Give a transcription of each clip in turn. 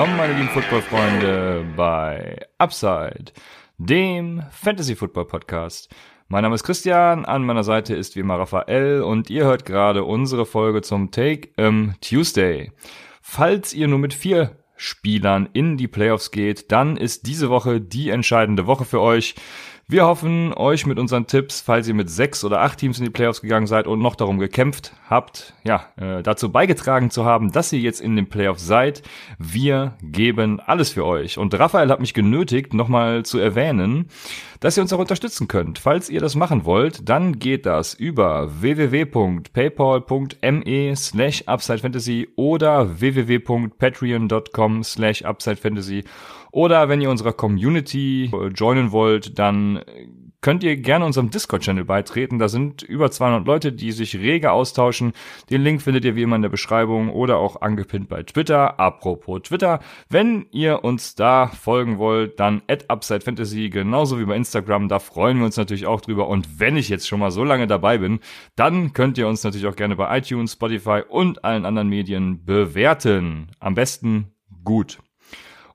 willkommen, meine lieben Football-Freunde, bei Upside, dem Fantasy-Football-Podcast. Mein Name ist Christian, an meiner Seite ist wie immer Raphael und ihr hört gerade unsere Folge zum Take im Tuesday. Falls ihr nur mit vier Spielern in die Playoffs geht, dann ist diese Woche die entscheidende Woche für euch. Wir hoffen, euch mit unseren Tipps, falls ihr mit sechs oder acht Teams in die Playoffs gegangen seid und noch darum gekämpft habt, ja, äh, dazu beigetragen zu haben, dass ihr jetzt in den Playoffs seid. Wir geben alles für euch. Und Raphael hat mich genötigt, nochmal zu erwähnen, dass ihr uns auch unterstützen könnt. Falls ihr das machen wollt, dann geht das über www.paypal.me slash UpsideFantasy oder www.patreon.com slash UpsideFantasy oder wenn ihr unserer Community joinen wollt, dann könnt ihr gerne unserem Discord-Channel beitreten. Da sind über 200 Leute, die sich rege austauschen. Den Link findet ihr wie immer in der Beschreibung oder auch angepinnt bei Twitter. Apropos Twitter, wenn ihr uns da folgen wollt, dann at UpsideFantasy, genauso wie bei Instagram. Da freuen wir uns natürlich auch drüber. Und wenn ich jetzt schon mal so lange dabei bin, dann könnt ihr uns natürlich auch gerne bei iTunes, Spotify und allen anderen Medien bewerten. Am besten gut.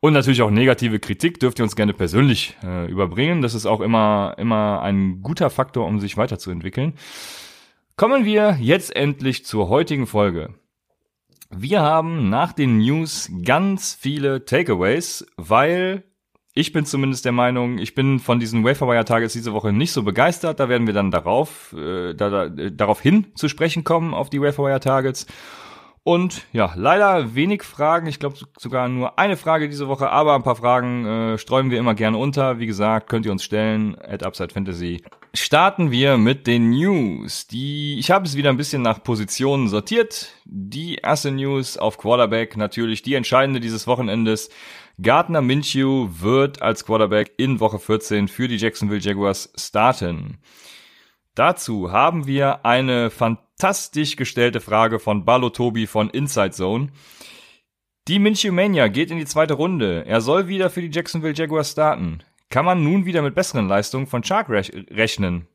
Und natürlich auch negative Kritik dürft ihr uns gerne persönlich äh, überbringen. Das ist auch immer, immer ein guter Faktor, um sich weiterzuentwickeln. Kommen wir jetzt endlich zur heutigen Folge. Wir haben nach den News ganz viele Takeaways, weil ich bin zumindest der Meinung, ich bin von diesen Waferwire Targets diese Woche nicht so begeistert. Da werden wir dann darauf, äh, da, da, darauf hin zu sprechen kommen, auf die Waferwire Targets. Und ja, leider wenig Fragen. Ich glaube sogar nur eine Frage diese Woche, aber ein paar Fragen äh, streuen wir immer gerne unter. Wie gesagt, könnt ihr uns stellen at Upside Fantasy. Starten wir mit den News. Die, ich habe es wieder ein bisschen nach Positionen sortiert. Die erste News auf Quarterback, natürlich die entscheidende dieses Wochenendes. Gardner Minshew wird als Quarterback in Woche 14 für die Jacksonville Jaguars starten. Dazu haben wir eine fantastisch gestellte Frage von Balo Tobi von Inside Zone. Die Minshew Mania geht in die zweite Runde. Er soll wieder für die Jacksonville Jaguars starten. Kann man nun wieder mit besseren Leistungen von Shark rechnen?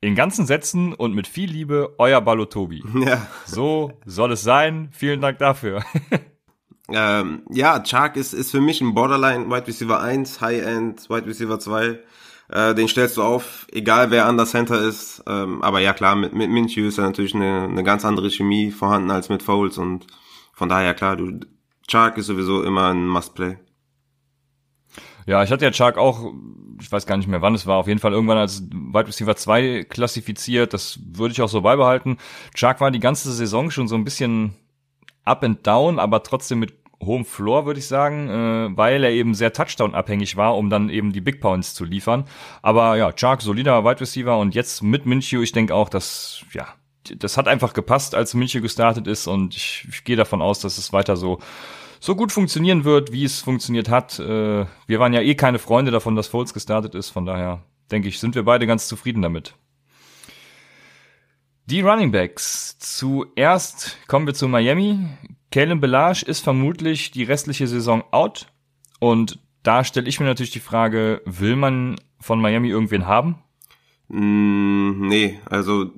In ganzen Sätzen und mit viel Liebe, euer Balo Tobi. Ja. So soll es sein. Vielen Dank dafür. ähm, ja, Chark ist, ist für mich ein Borderline Wide Receiver 1, High End Wide Receiver 2. Äh, den stellst du auf, egal wer an der Center ist. Ähm, aber ja klar, mit, mit Minshew ist ja natürlich eine, eine ganz andere Chemie vorhanden als mit Foles und von daher klar, du Chark ist sowieso immer ein Must-Play. Ja, ich hatte ja Chark auch, ich weiß gar nicht mehr wann es war, auf jeden Fall irgendwann als Wide Receiver 2 klassifiziert. Das würde ich auch so beibehalten. Chark war die ganze Saison schon so ein bisschen up and down, aber trotzdem mit hohem Floor, würde ich sagen, äh, weil er eben sehr Touchdown-abhängig war, um dann eben die Big Points zu liefern. Aber ja, Chark, solider Wide Receiver und jetzt mit Minshew, ich denke auch, dass, ja, das hat einfach gepasst, als Minshew gestartet ist und ich, ich gehe davon aus, dass es weiter so so gut funktionieren wird, wie es funktioniert hat. Äh, wir waren ja eh keine Freunde davon, dass Foles gestartet ist, von daher denke ich, sind wir beide ganz zufrieden damit. Die Running Backs. Zuerst kommen wir zu Miami. Kalen Belage ist vermutlich die restliche Saison out. Und da stelle ich mir natürlich die Frage, will man von Miami irgendwen haben? Mm, nee, also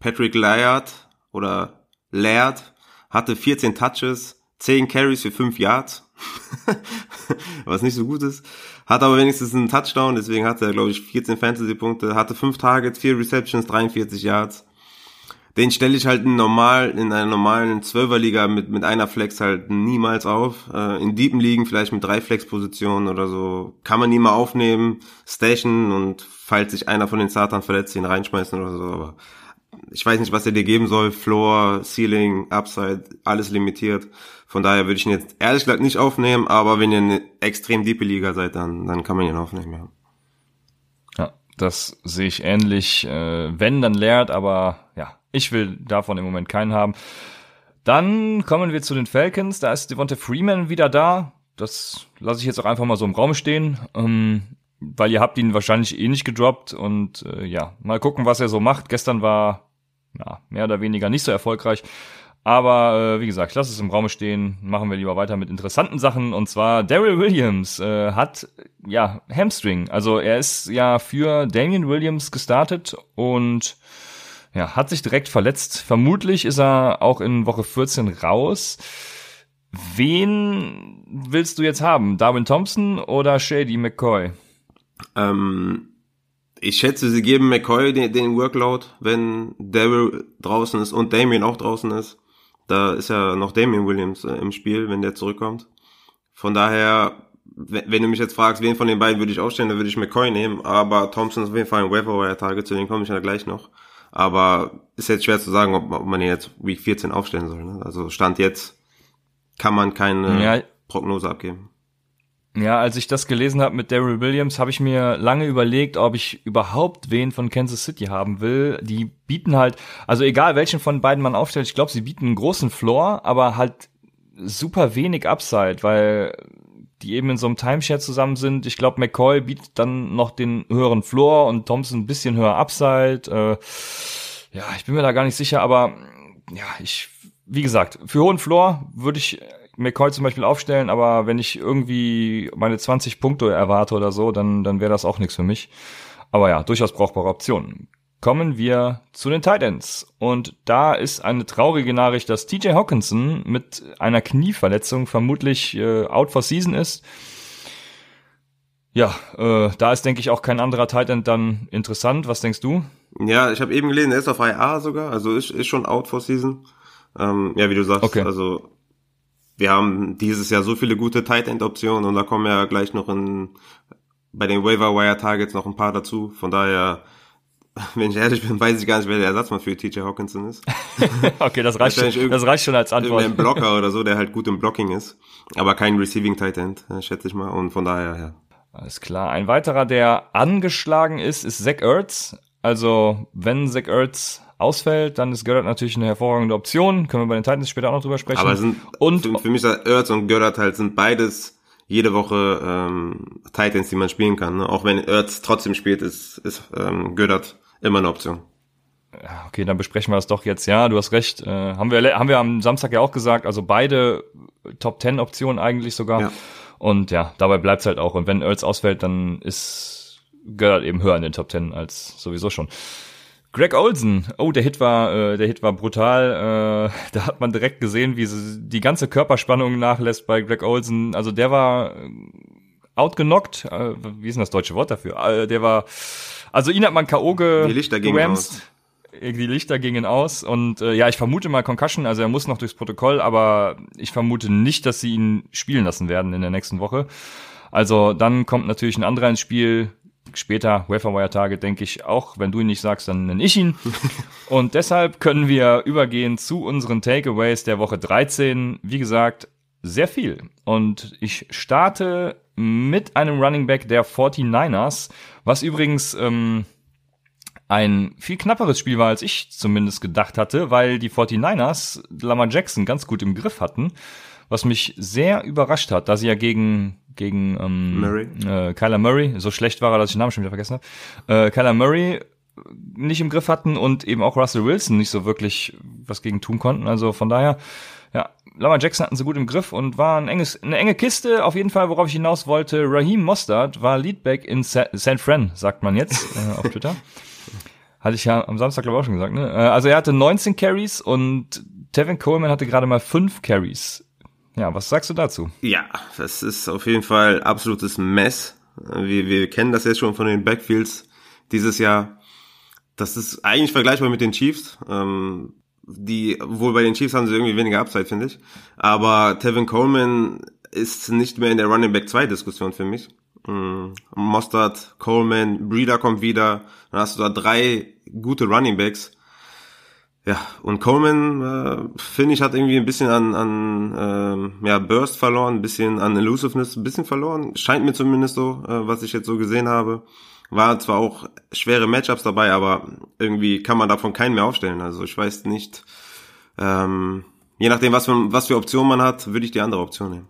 Patrick Laird oder Laird hatte 14 Touches, 10 Carries für 5 Yards, was nicht so gut ist. Hat aber wenigstens einen Touchdown, deswegen hatte er, glaube ich, 14 Fantasy-Punkte, hatte 5 Targets, 4 Receptions, 43 Yards den stelle ich halt in normal in einer normalen Zwölferliga mit mit einer Flex halt niemals auf. Äh, in deepen Ligen vielleicht mit drei Flex-Positionen oder so kann man nie mal aufnehmen, station und falls sich einer von den Satan verletzt, ihn reinschmeißen oder so. Aber ich weiß nicht, was er dir geben soll. Floor, Ceiling, Upside, alles limitiert. Von daher würde ich ihn jetzt ehrlich gesagt nicht aufnehmen, aber wenn ihr eine extrem diepe Liga seid, dann, dann kann man ihn aufnehmen, ja. Ja, das sehe ich ähnlich. Äh, wenn, dann lehrt, aber ja, ich will davon im Moment keinen haben. Dann kommen wir zu den Falcons. Da ist Devonta Freeman wieder da. Das lasse ich jetzt auch einfach mal so im Raum stehen, ähm, weil ihr habt ihn wahrscheinlich eh nicht gedroppt. Und äh, ja, mal gucken, was er so macht. Gestern war ja, mehr oder weniger nicht so erfolgreich. Aber äh, wie gesagt, ich lasse es im Raum stehen. Machen wir lieber weiter mit interessanten Sachen. Und zwar Daryl Williams äh, hat ja Hamstring. Also er ist ja für Damian Williams gestartet und ja, hat sich direkt verletzt. Vermutlich ist er auch in Woche 14 raus. Wen willst du jetzt haben? Darwin Thompson oder Shady McCoy? Ähm, ich schätze, sie geben McCoy den, den Workload, wenn Daryl draußen ist und Damien auch draußen ist. Da ist ja noch Damien Williams äh, im Spiel, wenn der zurückkommt. Von daher, wenn, wenn, du mich jetzt fragst, wen von den beiden würde ich aufstellen, dann würde ich McCoy nehmen. Aber Thompson ist auf jeden Fall ein Waiver-Target, zu dem komme ich ja gleich noch. Aber ist jetzt schwer zu sagen, ob, ob man ihn jetzt Week 14 aufstellen soll. Ne? Also Stand jetzt kann man keine ja. Prognose abgeben. Ja, als ich das gelesen habe mit Daryl Williams, habe ich mir lange überlegt, ob ich überhaupt wen von Kansas City haben will. Die bieten halt, also egal welchen von beiden man aufstellt, ich glaube, sie bieten einen großen Floor, aber halt super wenig Upside, weil die eben in so einem Timeshare zusammen sind. Ich glaube, McCoy bietet dann noch den höheren Floor und Thompson ein bisschen höher Upside. Äh, ja, ich bin mir da gar nicht sicher, aber ja, ich, wie gesagt, für hohen Floor würde ich McCoy zum Beispiel aufstellen, aber wenn ich irgendwie meine 20 Punkte erwarte oder so, dann, dann wäre das auch nichts für mich. Aber ja, durchaus brauchbare Optionen. Kommen wir zu den Titans. Und da ist eine traurige Nachricht, dass TJ Hawkinson mit einer Knieverletzung vermutlich äh, out for season ist. Ja, äh, da ist, denke ich, auch kein anderer Titan dann interessant. Was denkst du? Ja, ich habe eben gelesen, er ist auf IA sogar, also ist, ist schon out for season. Ähm, ja, wie du sagst, okay. also wir haben dieses Jahr so viele gute Tight End Optionen und da kommen ja gleich noch in, bei den Waiver Wire Targets noch ein paar dazu. Von daher, wenn ich ehrlich bin, weiß ich gar nicht, wer der Ersatzmann für TJ Hawkinson ist. okay, das reicht, schon, das reicht schon als Antwort. Ein Blocker oder so, der halt gut im Blocking ist, aber kein Receiving Tight End, äh, schätze ich mal. Und von daher, ja. Alles klar. Ein weiterer, der angeschlagen ist, ist Zach Ertz. Also, wenn Zach Ertz ausfällt, dann ist Göttert natürlich eine hervorragende Option. Können wir bei den Titans später auch noch drüber sprechen. Aber sind, und für, für mich ist Ertz und Göttert halt sind beides jede Woche ähm, Titans, die man spielen kann. Ne? Auch wenn Ertz trotzdem spielt, ist, ist ähm, Göttert immer eine Option. Okay, dann besprechen wir das doch jetzt. Ja, du hast recht. Äh, haben wir haben wir am Samstag ja auch gesagt. Also beide Top Ten Optionen eigentlich sogar. Ja. Und ja, dabei bleibt's halt auch. Und wenn Ertz ausfällt, dann ist Göttert eben höher in den Top Ten als sowieso schon. Greg Olsen, oh, der Hit war, äh, der Hit war brutal. Äh, da hat man direkt gesehen, wie die ganze Körperspannung nachlässt bei Greg Olsen. Also der war äh, outgenockt. Äh, wie ist denn das deutsche Wort dafür? Äh, der war, also ihn hat man K.O. ge Die Lichter gingen aus. Die Lichter gingen aus und äh, ja, ich vermute mal Concussion, also er muss noch durchs Protokoll, aber ich vermute nicht, dass sie ihn spielen lassen werden in der nächsten Woche. Also dann kommt natürlich ein anderer ins Spiel, später Waferwire-Tage, denke ich auch. Wenn du ihn nicht sagst, dann nenne ich ihn. Und deshalb können wir übergehen zu unseren Takeaways der Woche 13. Wie gesagt, sehr viel. Und ich starte mit einem Running Back der 49ers, was übrigens ähm, ein viel knapperes Spiel war, als ich zumindest gedacht hatte, weil die 49ers Lamar Jackson ganz gut im Griff hatten, was mich sehr überrascht hat, da sie ja gegen gegen ähm, Murray. Äh, Kyler Murray, so schlecht war er, dass ich den Namen schon wieder vergessen habe, äh, Kyler Murray nicht im Griff hatten und eben auch Russell Wilson nicht so wirklich was gegen tun konnten. Also von daher, Lamar Jackson hatten sie gut im Griff und war ein enges, eine enge Kiste. Auf jeden Fall, worauf ich hinaus wollte, Raheem Mostard war Leadback in Sa San Fran, sagt man jetzt äh, auf Twitter. Hatte ich ja am Samstag, glaube ich, auch schon gesagt. Ne? Äh, also er hatte 19 Carries und Tevin Coleman hatte gerade mal 5 Carries. Ja, was sagst du dazu? Ja, das ist auf jeden Fall absolutes Mess. Wir, wir kennen das jetzt schon von den Backfields dieses Jahr. Das ist eigentlich vergleichbar mit den Chiefs. Ähm, die, wohl bei den Chiefs haben sie irgendwie weniger Upside, finde ich. Aber Tevin Coleman ist nicht mehr in der Running Back 2 Diskussion für mich. Ähm, Mostard, Coleman, Breeder kommt wieder. Dann hast du da drei gute Running Backs. Ja, und Coleman, äh, finde ich, hat irgendwie ein bisschen an, an äh, ja, Burst verloren, ein bisschen an Elusiveness, ein bisschen verloren. Scheint mir zumindest so, äh, was ich jetzt so gesehen habe. War zwar auch schwere Matchups dabei, aber irgendwie kann man davon keinen mehr aufstellen. Also ich weiß nicht, ähm, je nachdem, was für, was für Optionen man hat, würde ich die andere Option nehmen.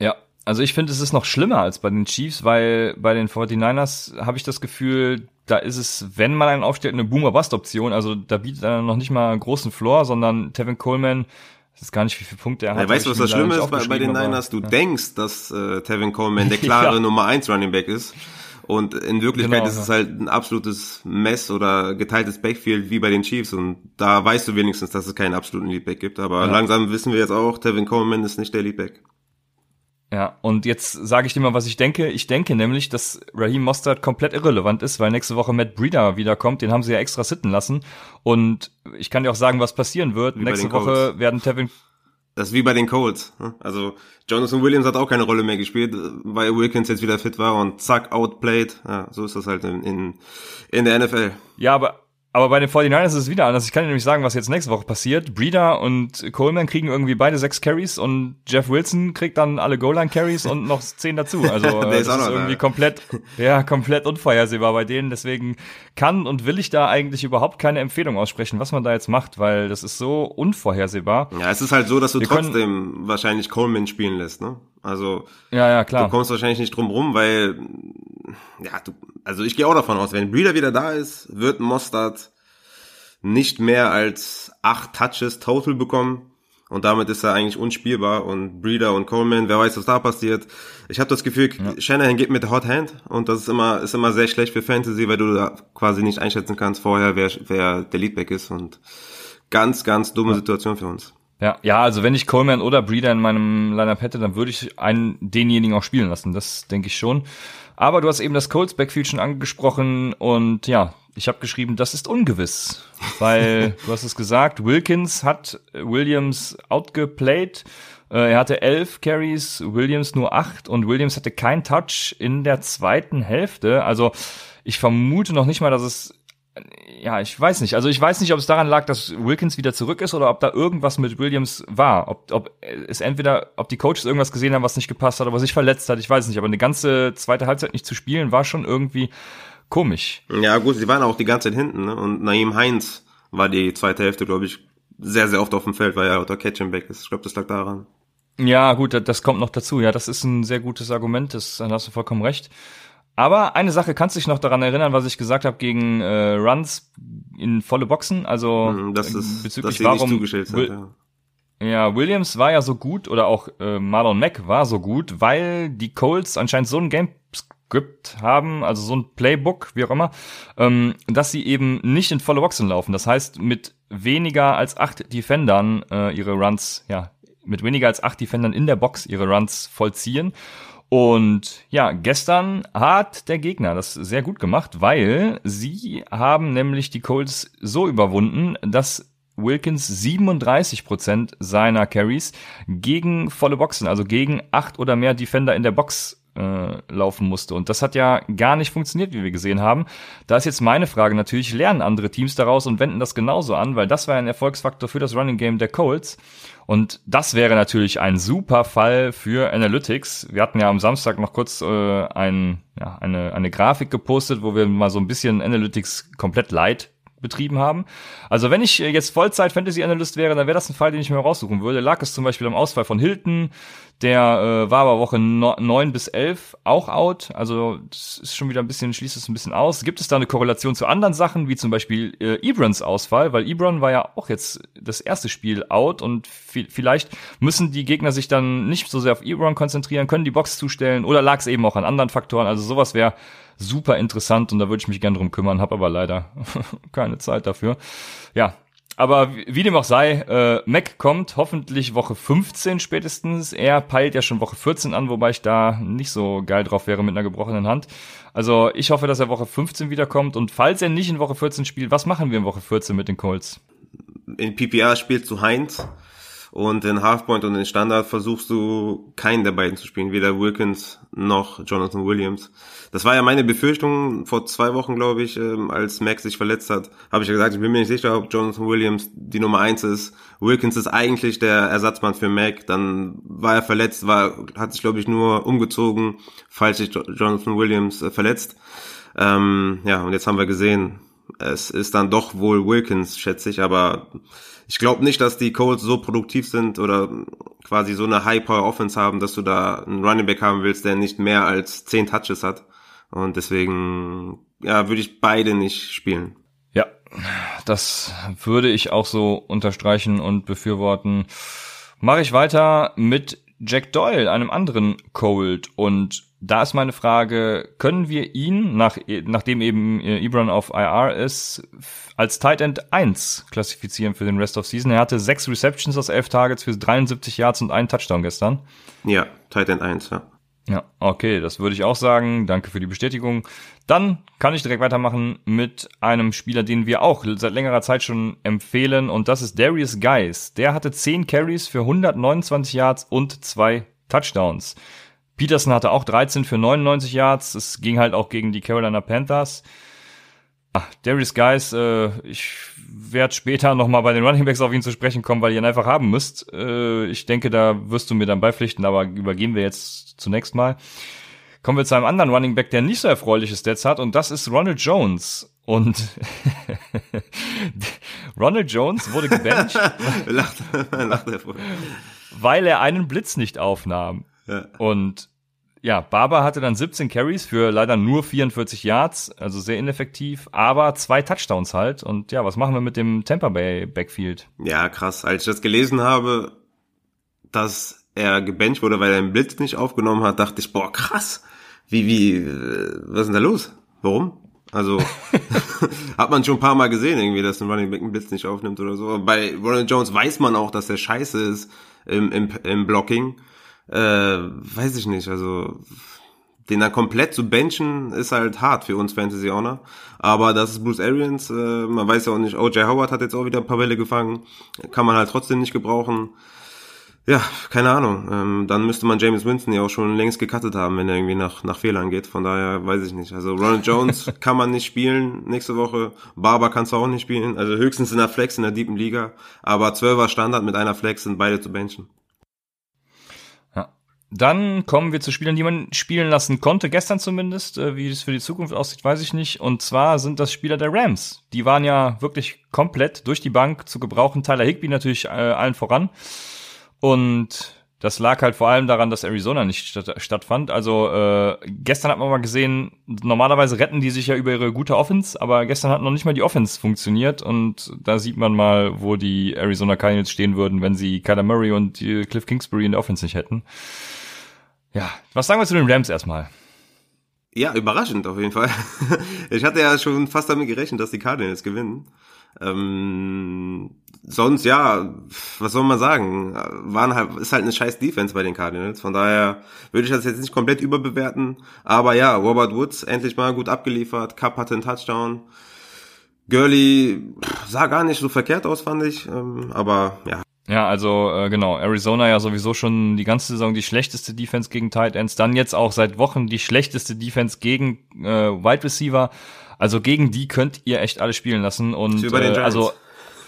Ja, also ich finde, es ist noch schlimmer als bei den Chiefs, weil bei den 49ers habe ich das Gefühl, da ist es, wenn man einen aufstellt, eine Boomer-Bust-Option. Also da bietet er noch nicht mal einen großen Floor, sondern Tevin Coleman, das ist gar nicht, wie viele Punkte er hat. Ja, weißt du, was das Schlimme ist bei, bei den Niners? Du ja. denkst, dass äh, Tevin Coleman der klare ja. Nummer 1 Running Back ist. Und in Wirklichkeit genau, ist es halt ein absolutes Mess oder geteiltes Backfield wie bei den Chiefs. Und da weißt du wenigstens, dass es keinen absoluten Leadback gibt. Aber langsam wissen wir jetzt auch, Tevin Coleman ist nicht der Leadback. Ja, und jetzt sage ich dir mal, was ich denke. Ich denke nämlich, dass Raheem Mostert komplett irrelevant ist, weil nächste Woche Matt Breeder wiederkommt. Den haben sie ja extra sitten lassen. Und ich kann dir auch sagen, was passieren wird. Wie nächste Woche werden Tevin Das ist wie bei den Colts. ne? Also Jonathan Williams hat auch keine Rolle mehr gespielt, weil Wilkins jetzt wieder fit war und zack, outplayed. Ja, so ist das halt in, in, in der NFL. Ja, aber, aber bei den 49ers ist es wieder anders. Ich kann dir nämlich sagen, was jetzt nächste Woche passiert. Breeder und Coleman kriegen irgendwie beide sechs Carries und Jeff Wilson kriegt dann alle Goal-Line-Carries und noch zehn dazu. Also ist das ist da. irgendwie komplett, ja, komplett unvorhersehbar bei denen. Deswegen kann und will ich da eigentlich überhaupt keine Empfehlung aussprechen, was man da jetzt macht, weil das ist so unvorhersehbar. Ja, es ist halt so, dass du Wir können- trotzdem wahrscheinlich Coleman spielen lässt, ne? Also Ja, ja, du klar. kommst wahrscheinlich nicht drum rum, weil ja, du, also ich gehe auch davon aus, wenn Breeder wieder da ist, wird Mostard nicht mehr als acht Touches total bekommen. Und damit ist er eigentlich unspielbar. Und Breeder und Coleman, wer weiß, was da passiert. Ich habe das Gefühl, Shanahan geht mit der Hot Hand. Und das ist immer, ist immer sehr schlecht für Fantasy, weil du da quasi nicht einschätzen kannst vorher, wer, wer der Leadback ist. Und ganz, ganz dumme Situation für uns. Ja, ja, also wenn ich Coleman oder Breeder in meinem Lineup hätte, dann würde ich einen denjenigen auch spielen lassen. Das denke ich schon. Aber du hast eben das Colts Backfield schon angesprochen und ja, ich habe geschrieben, das ist ungewiss, weil du hast es gesagt, Wilkins hat Williams outgeplayed. Äh, Er hatte elf Carries, Williams nur acht und Williams hatte kein Touch in der zweiten Hälfte. Also ich vermute noch nicht mal, dass es ja, ich weiß nicht. Also ich weiß nicht, ob es daran lag, dass Wilkins wieder zurück ist oder ob da irgendwas mit Williams war. Ob, ob es entweder, ob die Coaches irgendwas gesehen haben, was nicht gepasst hat oder was sich verletzt hat. Ich weiß nicht. Aber eine ganze zweite Halbzeit nicht zu spielen, war schon irgendwie komisch. Ja, gut, sie waren auch die ganze Zeit hinten, ne? Und Naim Heinz war die zweite Hälfte, glaube ich, sehr, sehr oft auf dem Feld, weil er unter Catch and Back ist. Ich glaube, das lag daran. Ja, gut, das- das kommt noch dazu. Ja, das ist ein sehr gutes Argument. Das, da hast du vollkommen recht. Aber eine Sache kannst du dich noch daran erinnern, was ich gesagt habe gegen äh, Runs in volle Boxen. Also Hm, Das äh, ist, bezüglich nicht warum zugestellt Will-. Ja. Ja, Williams war ja so gut oder auch äh, Marlon Mack war so gut, weil die Colts anscheinend so ein Gamescript haben, also so ein Playbook, wie auch immer, ähm, dass sie eben nicht in volle Boxen laufen. Das heißt, mit weniger als acht Defendern äh, ihre Runs, ja, mit weniger als acht Defendern in der Box ihre Runs vollziehen. Und ja, gestern hat der Gegner das sehr gut gemacht, weil sie haben nämlich die Colts so überwunden, dass Wilkins 37 Prozent seiner Carries gegen volle Boxen, also gegen acht oder mehr Defender in der Box äh, laufen musste. Und das hat ja gar nicht funktioniert, wie wir gesehen haben. Da ist jetzt meine Frage natürlich, lernen andere Teams daraus und wenden das genauso an, weil das war ein Erfolgsfaktor für das Running Game der Colts. Und das wäre natürlich ein super Fall für Analytics. Wir hatten ja am Samstag noch kurz äh, ein, ja, eine, eine Grafik gepostet, wo wir mal so ein bisschen Analytics komplett light betrieben haben. Also wenn ich äh, jetzt Vollzeit Fantasy Analyst wäre, dann wäre das ein Fall, den ich mir raussuchen würde. Lag es zum Beispiel am Ausfall von Hilton, der äh, war aber Woche no 9 bis 11 auch out. Also das ist schon wieder ein bisschen, schließt es ein bisschen aus. Gibt es da eine Korrelation zu anderen Sachen, wie zum Beispiel äh, Ebrons Ausfall? Weil Ebron war ja auch jetzt das erste Spiel out und vi- vielleicht müssen die Gegner sich dann nicht so sehr auf Ebron konzentrieren, können die Box zustellen oder lag es eben auch an anderen Faktoren. Also sowas wäre super interessant und da würde ich mich gern drum kümmern, habe aber leider keine Zeit dafür. Ja, aber wie dem auch sei, äh, Mac kommt hoffentlich Woche 15 spätestens. Er peilt ja schon Woche 14 an, wobei ich da nicht so geil drauf wäre mit einer gebrochenen Hand. Also ich hoffe, dass er Woche 15 wiederkommt. Und falls er nicht in Woche 14 spielt, was machen wir in Woche 14 mit den Colts? In PPR spielst du Heinz und in Halfpoint und in Standard versuchst du keinen der beiden zu spielen, weder Wilkins noch Jonathan Williams. Das war ja meine Befürchtung vor zwei Wochen, glaube ich, ähm, als Max sich verletzt hat, habe ich ja gesagt, ich bin mir nicht sicher, ob Jonathan Williams die Nummer eins ist. Wilkins ist eigentlich der Ersatzmann für Mac, dann war er verletzt, war, hat sich, glaube ich, nur umgezogen, falls sich Jo- Jonathan Williams äh, verletzt. Ähm, ja, und jetzt haben wir gesehen, es ist dann doch wohl Wilkins, schätze ich, aber ich glaube nicht, dass die Colts so produktiv sind oder quasi so eine High-Power-Offense haben, dass du da einen Running Back haben willst, der nicht mehr als 10 Touches hat. Und deswegen, ja, würde ich beide nicht spielen. Ja, das würde ich auch so unterstreichen und befürworten. Mache ich weiter mit Jack Doyle, einem anderen Cold. Und da ist meine Frage, können wir ihn, nach, nachdem eben Ebron auf IR ist, als Tight End 1 klassifizieren für den Rest of Season? Er hatte sechs Receptions aus elf Targets für 73 Yards und einen Touchdown gestern. Ja, Tight End 1, ja. Ja, okay, das würde ich auch sagen. Danke für die Bestätigung. Dann kann ich direkt weitermachen mit einem Spieler, den wir auch seit längerer Zeit schon empfehlen, und das ist Darius Geis. Der hatte 10 Carries für 129 Yards und zwei Touchdowns. Peterson hatte auch 13 für 99 Yards. Es ging halt auch gegen die Carolina Panthers. Ach, Darius Guys, äh, ich werde später nochmal bei den Running Backs auf ihn zu sprechen kommen, weil ihr ihn einfach haben müsst. Äh, ich denke, da wirst du mir dann beipflichten, aber übergehen wir jetzt zunächst mal. Kommen wir zu einem anderen Running Back, der nicht so erfreuliche Stats hat, und das ist Ronald Jones. Und Ronald Jones wurde gebancht, lacht, lacht weil er einen Blitz nicht aufnahm. Ja. Und ja, Barber hatte dann 17 Carries für leider nur 44 Yards, also sehr ineffektiv, aber zwei Touchdowns halt. Und ja, was machen wir mit dem Tampa Bay Backfield? Ja, krass. Als ich das gelesen habe, dass er gebencht wurde, weil er den Blitz nicht aufgenommen hat, dachte ich, boah, krass. Wie, wie, äh, was ist denn da los? Warum? Also hat man schon ein paar Mal gesehen, irgendwie, dass ein Running Back einen Blitz nicht aufnimmt oder so. Bei Ronald Jones weiß man auch, dass der scheiße ist im, im, im Blocking äh, weiß ich nicht, also den dann komplett zu benchen ist halt hart für uns Fantasy Owner. Aber das ist Bruce Arians, äh, man weiß ja auch nicht, OJ Howard hat jetzt auch wieder ein paar Bälle gefangen, kann man halt trotzdem nicht gebrauchen. Ja, keine Ahnung. Ähm, dann müsste man James Winston ja auch schon längst gecuttet haben, wenn er irgendwie nach, nach Fehlern geht. Von daher weiß ich nicht. Also Ronald Jones kann man nicht spielen nächste Woche. Barber kannst du auch nicht spielen. Also höchstens in der Flex in der deepen Liga. Aber 12er Standard mit einer Flex sind beide zu benchen. Dann kommen wir zu Spielern, die man spielen lassen konnte, gestern zumindest. Äh, wie es für die Zukunft aussieht, weiß ich nicht. Und zwar sind das Spieler der Rams. Die waren ja wirklich komplett durch die Bank zu gebrauchen. Tyler Higby natürlich äh, allen voran. Und das lag halt vor allem daran, dass Arizona nicht statt, stattfand. Also äh, gestern hat man mal gesehen, normalerweise retten die sich ja über ihre gute Offense, aber gestern hat noch nicht mal die Offense funktioniert und da sieht man mal, wo die Arizona Cardinals stehen würden, wenn sie Kyler Murray und Cliff Kingsbury in der Offense nicht hätten. Ja, was sagen wir zu den Rams erstmal? Ja, überraschend auf jeden Fall. Ich hatte ja schon fast damit gerechnet, dass die Cardinals gewinnen. Ähm, sonst, ja, was soll man sagen? Waren halt, ist halt eine scheiß Defense bei den Cardinals. Von daher würde ich das jetzt nicht komplett überbewerten. Aber ja, Robert Woods endlich mal gut abgeliefert. Cup hatte einen Touchdown. Gurley sah gar nicht so verkehrt aus, fand ich. Ähm, aber ja, ja, also äh, genau, Arizona ja sowieso schon die ganze Saison die schlechteste Defense gegen Tight Ends, dann jetzt auch seit Wochen die schlechteste Defense gegen äh, Wide Receiver. Also gegen die könnt ihr echt alle spielen lassen und äh, also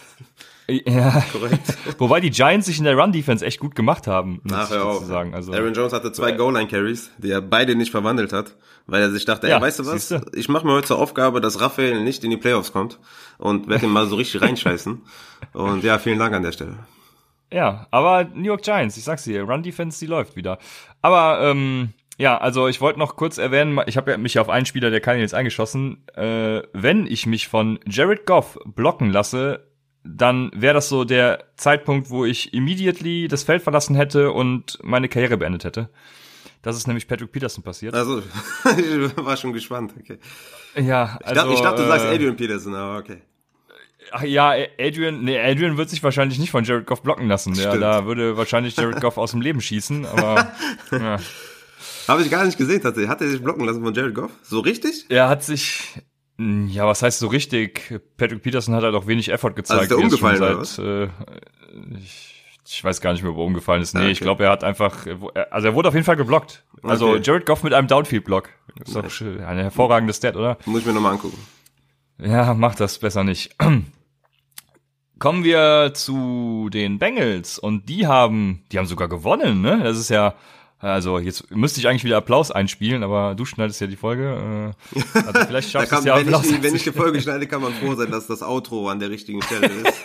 ja, korrekt. Wobei die Giants sich in der Run Defense echt gut gemacht haben, muss Ach, ich dazu sagen. Also Aaron Jones hatte zwei Goal Line Carries, die er beide nicht verwandelt hat, weil er sich dachte, ja, ey, weißt du was? Du? Ich mache mir heute zur Aufgabe, dass Raphael nicht in die Playoffs kommt und werde ihn mal so richtig reinscheißen. Und ja, vielen Dank an der Stelle. Ja, aber New York Giants, ich sag's dir, Run Defense, die läuft wieder. Aber ähm, ja, also ich wollte noch kurz erwähnen, ich habe ja mich auf einen Spieler der Cardinals eingeschossen. Äh, wenn ich mich von Jared Goff blocken lasse, dann wäre das so der Zeitpunkt, wo ich immediately das Feld verlassen hätte und meine Karriere beendet hätte. Das ist nämlich Patrick Peterson passiert. Also, ich war schon gespannt, okay. Ja, also, ich dachte, ich dachte du sagst äh, Adrian Peterson, aber okay. Ach ja, Adrian, nee, Adrian wird sich wahrscheinlich nicht von Jared Goff blocken lassen. Ja, da würde wahrscheinlich Jared Goff aus dem Leben schießen, aber ja. Habe ich gar nicht gesehen tatsächlich. Hat er sich blocken lassen von Jared Goff? So richtig? Er hat sich, hm, ja, was heißt so richtig? Patrick Peterson hat halt auch wenig Effort gezeigt. Also ist der umgefallen seit, äh, ich, ich, weiß gar nicht mehr, wo er umgefallen ist. Nee, okay. ich glaube, er hat einfach, also er wurde auf jeden Fall geblockt. Also okay. Jared Goff mit einem Downfield-Block. Ist doch eine hervorragende Stat, oder? Muss ich mir nochmal angucken. Ja, mach das besser nicht. Kommen wir zu den Bengals und die haben, die haben sogar gewonnen, ne? Das ist ja, also jetzt müsste ich eigentlich wieder Applaus einspielen, aber du schneidest ja die Folge. Äh, also vielleicht schaffst du es ja wenn Applaus. Ich, wenn ich die Folge schneide, kann man froh sein, dass das Outro an der richtigen Stelle ist.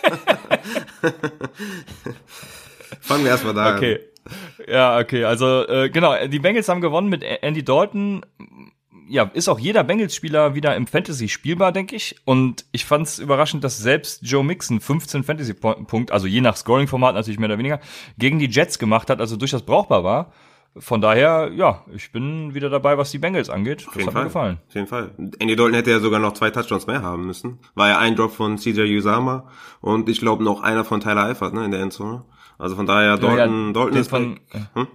Fangen wir erstmal da okay. an. Ja, okay. Also äh, genau, die Bengals haben gewonnen mit Andy Dalton ja, ist auch jeder Bengals-Spieler wieder im Fantasy spielbar, denke ich. Und ich fand es überraschend, dass selbst Joe Mixon 15 Fantasy-Punkt, also je nach Scoring-Format natürlich mehr oder weniger, gegen die Jets gemacht hat, also durchaus brauchbar war. Von daher, ja, ich bin wieder dabei, was die Bengals angeht. Auf das hat Fall. mir gefallen. Auf jeden Fall. Andy Dalton hätte ja sogar noch zwei Touchdowns mehr haben müssen. War ja ein Drop von CJ Usama und ich glaube noch einer von Tyler Eifert ne, in der Endzone. Also von daher, Dalton, ja, Dalton den ist von, Hm?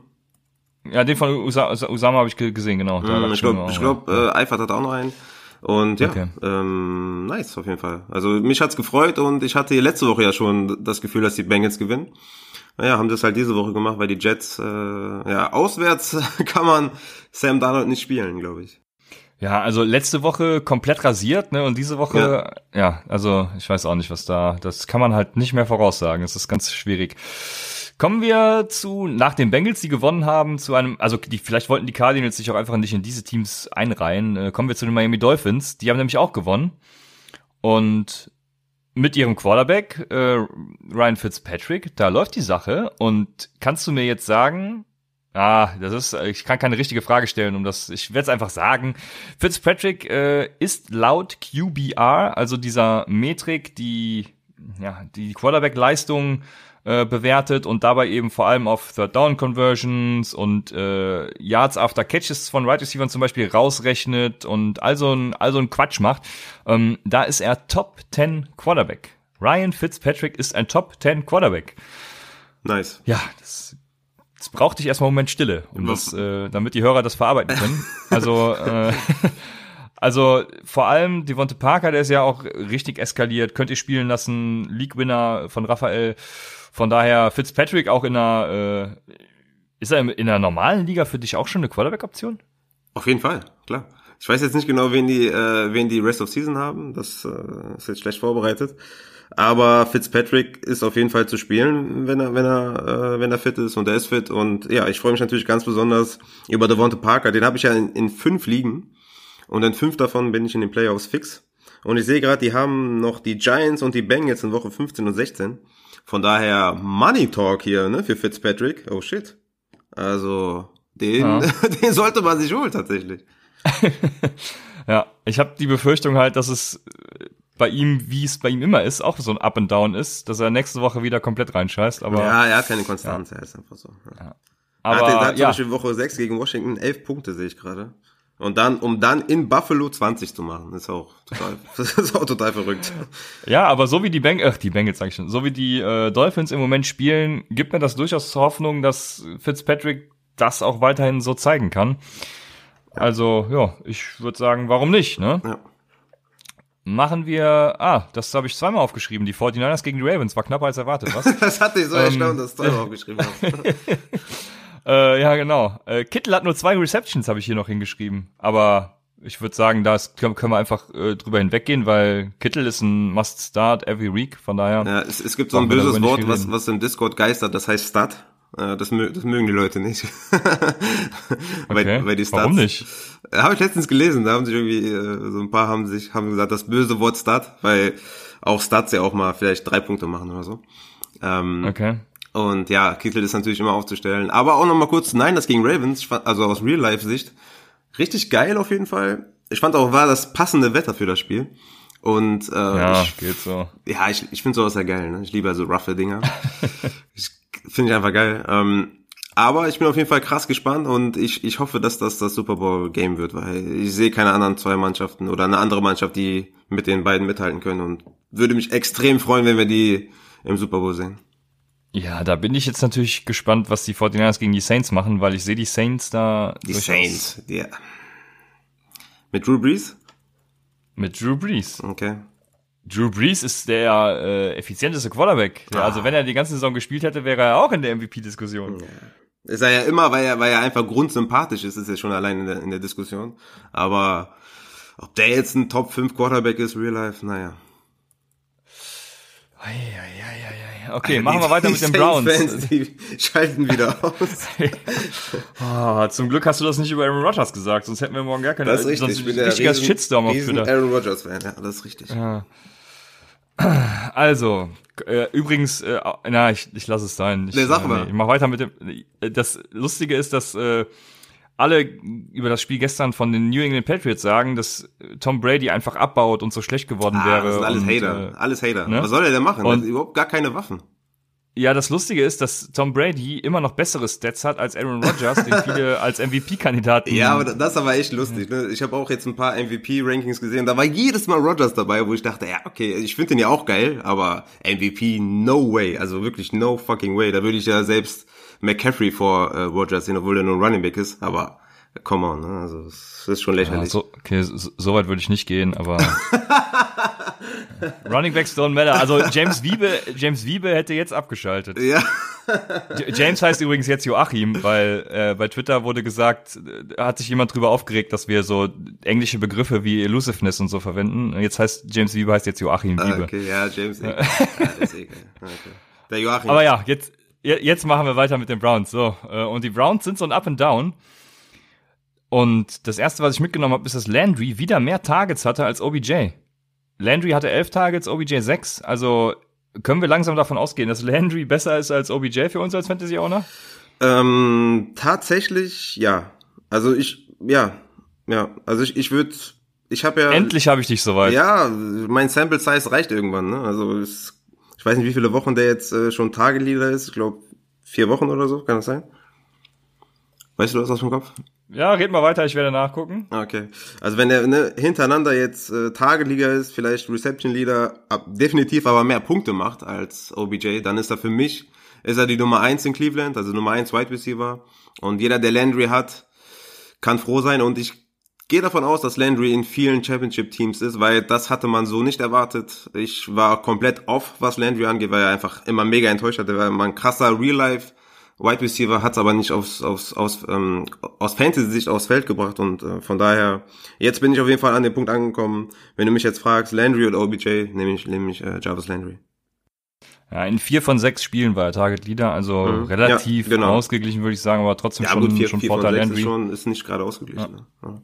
Ja, den von Usa Usama habe ich ge- gesehen, genau. Dachte ich glaube, ja. glaub, äh, Eifert hat auch noch einen. Und ja, Okay. ähm, nice auf jeden Fall. Also mich hat's gefreut und ich hatte letzte Woche ja schon das Gefühl, dass die Bengals gewinnen. Naja, haben das halt diese Woche gemacht, weil die Jets, äh, ja, auswärts kann man Sam Darnold nicht spielen, glaube ich. Ja, also letzte Woche komplett rasiert, ne? Und diese Woche, ja. also ich weiß auch nicht, was da. Das kann man halt nicht mehr voraussagen. Es ist ganz schwierig. Kommen wir zu, nach den Bengals, die gewonnen haben, zu einem, also die, vielleicht wollten die Cardinals sich auch einfach nicht in diese Teams einreihen. Äh, kommen wir zu den Miami Dolphins. Die haben nämlich auch gewonnen. Und mit ihrem Quarterback, äh, Ryan Fitzpatrick, da läuft die Sache. Und kannst du mir jetzt sagen, Ah, das ist, ich kann keine richtige Frage stellen, um das, ich werde es einfach sagen. Fitzpatrick äh, ist laut QBR, also dieser Metrik, die ja, die Quarterback-Leistung äh, bewertet und dabei eben vor allem auf Third Down Conversions und äh, Yards after Catches von Right Receivers zum Beispiel rausrechnet und also ein, also ein Quatsch macht. Ähm, da ist er Top 10 Quarterback. Ryan Fitzpatrick ist ein Top 10 Quarterback. Nice. Ja, das, das brauchte ich erstmal einen Moment Stille, um das, äh, damit die Hörer das verarbeiten können. Also, äh, also vor allem Devonte Parker, der ist ja auch richtig eskaliert, könnt ihr spielen lassen, League-Winner von Raphael. Von daher Fitzpatrick auch in einer, äh, ist er in einer normalen Liga für dich auch schon eine Quarterback-Option? Auf jeden Fall, klar. Ich weiß jetzt nicht genau, wen die, äh, wen die Rest of Season haben. Das äh, ist jetzt schlecht vorbereitet. Aber Fitzpatrick ist auf jeden Fall zu spielen, wenn er, wenn er, äh, wenn er fit ist und er ist fit. Und ja, ich freue mich natürlich ganz besonders über Devonte Parker. Den habe ich ja in, in fünf Ligen und in fünf davon bin ich in den Playoffs fix. Und ich sehe gerade, die haben noch die Giants und die Bengals in Woche 15 und 16. Von daher Money Talk hier, ne, für Fitzpatrick. Oh shit. Also, den, Ja. den sollte man sich holen tatsächlich. Ja, ich habe die Befürchtung halt, dass es bei ihm, wie es bei ihm immer ist, auch so ein Up and Down ist, dass er nächste Woche wieder komplett reinscheißt. Aber, ja, er hat keine Konstanz, er ist einfach so. Ja. aber er hat, er hat zum ja, Beispiel Woche 6 gegen Washington 11 Punkte, sehe ich gerade. Und dann, um dann in Buffalo 20 zu machen, ist auch total, das ist auch total verrückt. Ja, aber so wie die Bengals, ach, die Bengals sag ich schon, so wie die äh, Dolphins im Moment spielen, gibt mir das durchaus Hoffnung, dass Fitzpatrick das auch weiterhin so zeigen kann. Also, ja, ich würde sagen, warum nicht, ne? Ja. Machen wir, ah, das habe ich zweimal aufgeschrieben, die 49ers gegen die Ravens, war knapper als erwartet, was? Das hat dich so Ähm, erstaunt, dass du das aufgeschrieben hast. Äh, ja, genau. Äh, Kittel hat nur zwei Receptions, habe ich hier noch hingeschrieben. Aber ich würde sagen, da können, wir einfach äh, drüber hinweggehen, weil Kittel ist ein Must-Start every week, von daher. Ja, es, es gibt so ein böses Wort, was, was im Discord geistert, das heißt Stat. Äh, Das, mö das mögen die Leute nicht. Okay, warum nicht? Habe ich letztens gelesen, da haben sich irgendwie, äh, so ein paar haben sich, haben gesagt, das böse Wort Stat, weil auch Stats ja auch mal vielleicht drei Punkte machen oder so. Ähm, Okay. Und ja, Kittel ist natürlich immer aufzustellen. Aber auch nochmal kurz, nein, das gegen Ravens, also aus Real-Life-Sicht, richtig geil auf jeden Fall. Ich fand auch, war das passende Wetter für das Spiel. Und äh, Ja, ich, geht so. ja, ich, ich finde sowas ja geil. Ne? Ich liebe also roughe Dinger. ich finde ich einfach geil. Ähm, aber ich bin auf jeden Fall krass gespannt und ich, ich hoffe, dass das das Super Bowl Game wird, weil ich sehe keine anderen zwei Mannschaften oder eine andere Mannschaft, die mit den beiden mithalten können und würde mich extrem freuen, wenn wir die im Super Bowl sehen. Ja, da bin ich jetzt natürlich gespannt, was die 49ers gegen die Saints machen, weil ich sehe die Saints da Die Saints, ja. Mit Drew Brees? mit Drew Brees. Okay. Drew Brees ist der äh, effizienteste Quarterback. Ja. Also wenn er die ganze Saison gespielt hätte, wäre er auch in der MVP-Diskussion. Ist er ja immer, weil er, weil er einfach grundsympathisch ist, ist ja schon allein in der, in der Diskussion. Aber ob der jetzt ein Top 5 Quarterback ist, real life, naja. Okay, machen wir weiter mit den Browns. Saints-Fans, die schalten wieder aus. Ah, zum Glück hast du das nicht über Aaron Rodgers gesagt, sonst hätten wir morgen gar keine Das ist richtig. sonst Ich bin ein der richtiger riesen, Shitstorm auf Twitter. Aaron Rodgers Fan, ja, das ist richtig. Also, äh, übrigens, äh, na, ich, ich lasse es sein. Ich, Nee, sag äh, mal. ich mach weiter mit dem. äh, Das Lustige ist, dass äh, alle über das Spiel gestern von den New England Patriots sagen, dass Tom Brady einfach abbaut und so schlecht geworden Ah, wäre. das sind alles und, Hater. Äh, alles Hater. ne? Was soll er denn machen? Und- er hat überhaupt gar keine Waffen. ja, das Lustige ist, dass Tom Brady immer noch bessere Stats hat als Aaron Rodgers, den viele als MVP-Kandidaten. Ja, aber das ist aber echt lustig. Ne? Ich habe auch jetzt ein paar MVP-Rankings gesehen. Da war jedes Mal Rogers dabei, wo ich dachte, ja, okay, ich finde den ja auch geil, aber MVP, no way. Also wirklich no fucking way. Da würde ich ja selbst McCaffrey vor äh, Rogers sehen, obwohl er nur ein Running Back ist. Aber come on, ne? also das ist schon Ja, lächerlich. so, okay, so, so weit würde ich nicht gehen, aber Running Backs don't matter. Also James Wiebe, James Wiebe hätte jetzt abgeschaltet. Ja, James heißt übrigens jetzt Joachim, weil äh, bei Twitter wurde gesagt, äh, hat sich jemand drüber aufgeregt, dass wir so englische Begriffe wie Elusiveness und so verwenden. Und Jetzt heißt James Wiebe heißt jetzt Joachim Ah, Wiebe. okay, ja, James. Ja, ist geil. Okay. Der Joachim. Aber ja, jetzt, je- jetzt machen wir weiter mit den Browns. So, äh, und die Browns sind so ein Up and Down. Und das erste, was ich mitgenommen habe, ist, dass Landry wieder mehr Targets hatte als OBJ. Landry hatte elf Targets, OBJ sechs. Also können wir langsam davon ausgehen, dass Landry besser ist als OBJ für uns als Fantasy Owner? Ähm, tatsächlich, ja. Also ich, ja, ja. Also ich, ich würde, ich habe ja. Endlich habe ich dich soweit. Ja, mein Sample Size reicht irgendwann. Ne? Also es, ich weiß nicht, wie viele Wochen der jetzt äh, schon Tageleader ist. Ich glaube vier Wochen oder so, kann das sein? Weißt du das aus dem Kopf? Ja, red mal weiter, ich werde nachgucken. Okay. Also wenn der ne, hintereinander jetzt äh, Tageliga ist, vielleicht Reception Leader, ab, definitiv aber mehr Punkte macht als OBJ, dann ist er für mich, ist er die Nummer eins in Cleveland, also Nummer eins Wide Receiver. Und jeder, der Landry hat, kann froh sein. Und ich gehe davon aus, dass Landry in vielen Championship-Teams ist, weil das hatte man so nicht erwartet. Ich war komplett off, was Landry angeht, weil er einfach immer mega enttäuscht hat. Er war immer ein krasser Real-Life. Wide Receiver hat es aber nicht aufs, aufs, aus, ähm, aus Fantasy-Sicht aufs Feld gebracht und äh, von daher, jetzt bin ich auf jeden Fall an dem Punkt angekommen. Wenn du mich jetzt fragst, Landry oder OBJ, nehme ich, nehme ich äh, Jarvis Landry. Ja, in vier von sechs Spielen war er Target Leader, also Mhm. relativ Ja, genau. ausgeglichen, würde ich sagen, aber trotzdem Ja schon, gut, vier, schon vier von Vorteil sechs Landry. ist schon, ist nicht gerade ausgeglichen. Ne?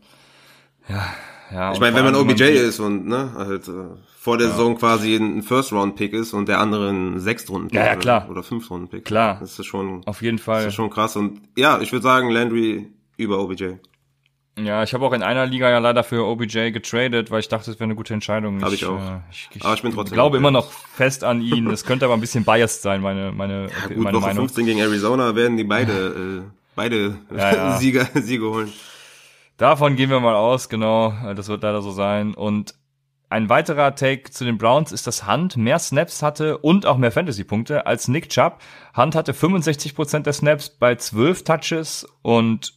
Ja. Ja, Ich meine, wenn man OBJ ist und ne, halt äh, vor der Saison quasi ein First-Round-Pick ist und der andere ein Sechstrunden-Pick Ja, ja, oder, klar. oder Fünftrunden-Pick. Klar. Das ist schon, Auf jeden das Fall. ist schon krass. Und ja, ich würde sagen, Landry über OBJ. Ja, ich habe auch in einer Liga ja leider für OBJ getradet, weil ich dachte, es wäre eine gute Entscheidung. Hab ich auch. Äh, ich, ich, Aber ich bin trotzdem glaube immer noch fest an ihn. Es könnte aber ein bisschen biased sein, meine, meine, Ja, gut, meine Woche Meinung. 15 gegen Arizona werden die beide, äh, beide Ja, ja. Sieger, Siege holen. Davon gehen wir mal aus, genau. Das wird leider so sein. Und ein weiterer Take zu den Browns ist, dass Hunt mehr Snaps hatte und auch mehr Fantasy-Punkte als Nick Chubb. Hunt hatte 65% der Snaps bei 12 Touches und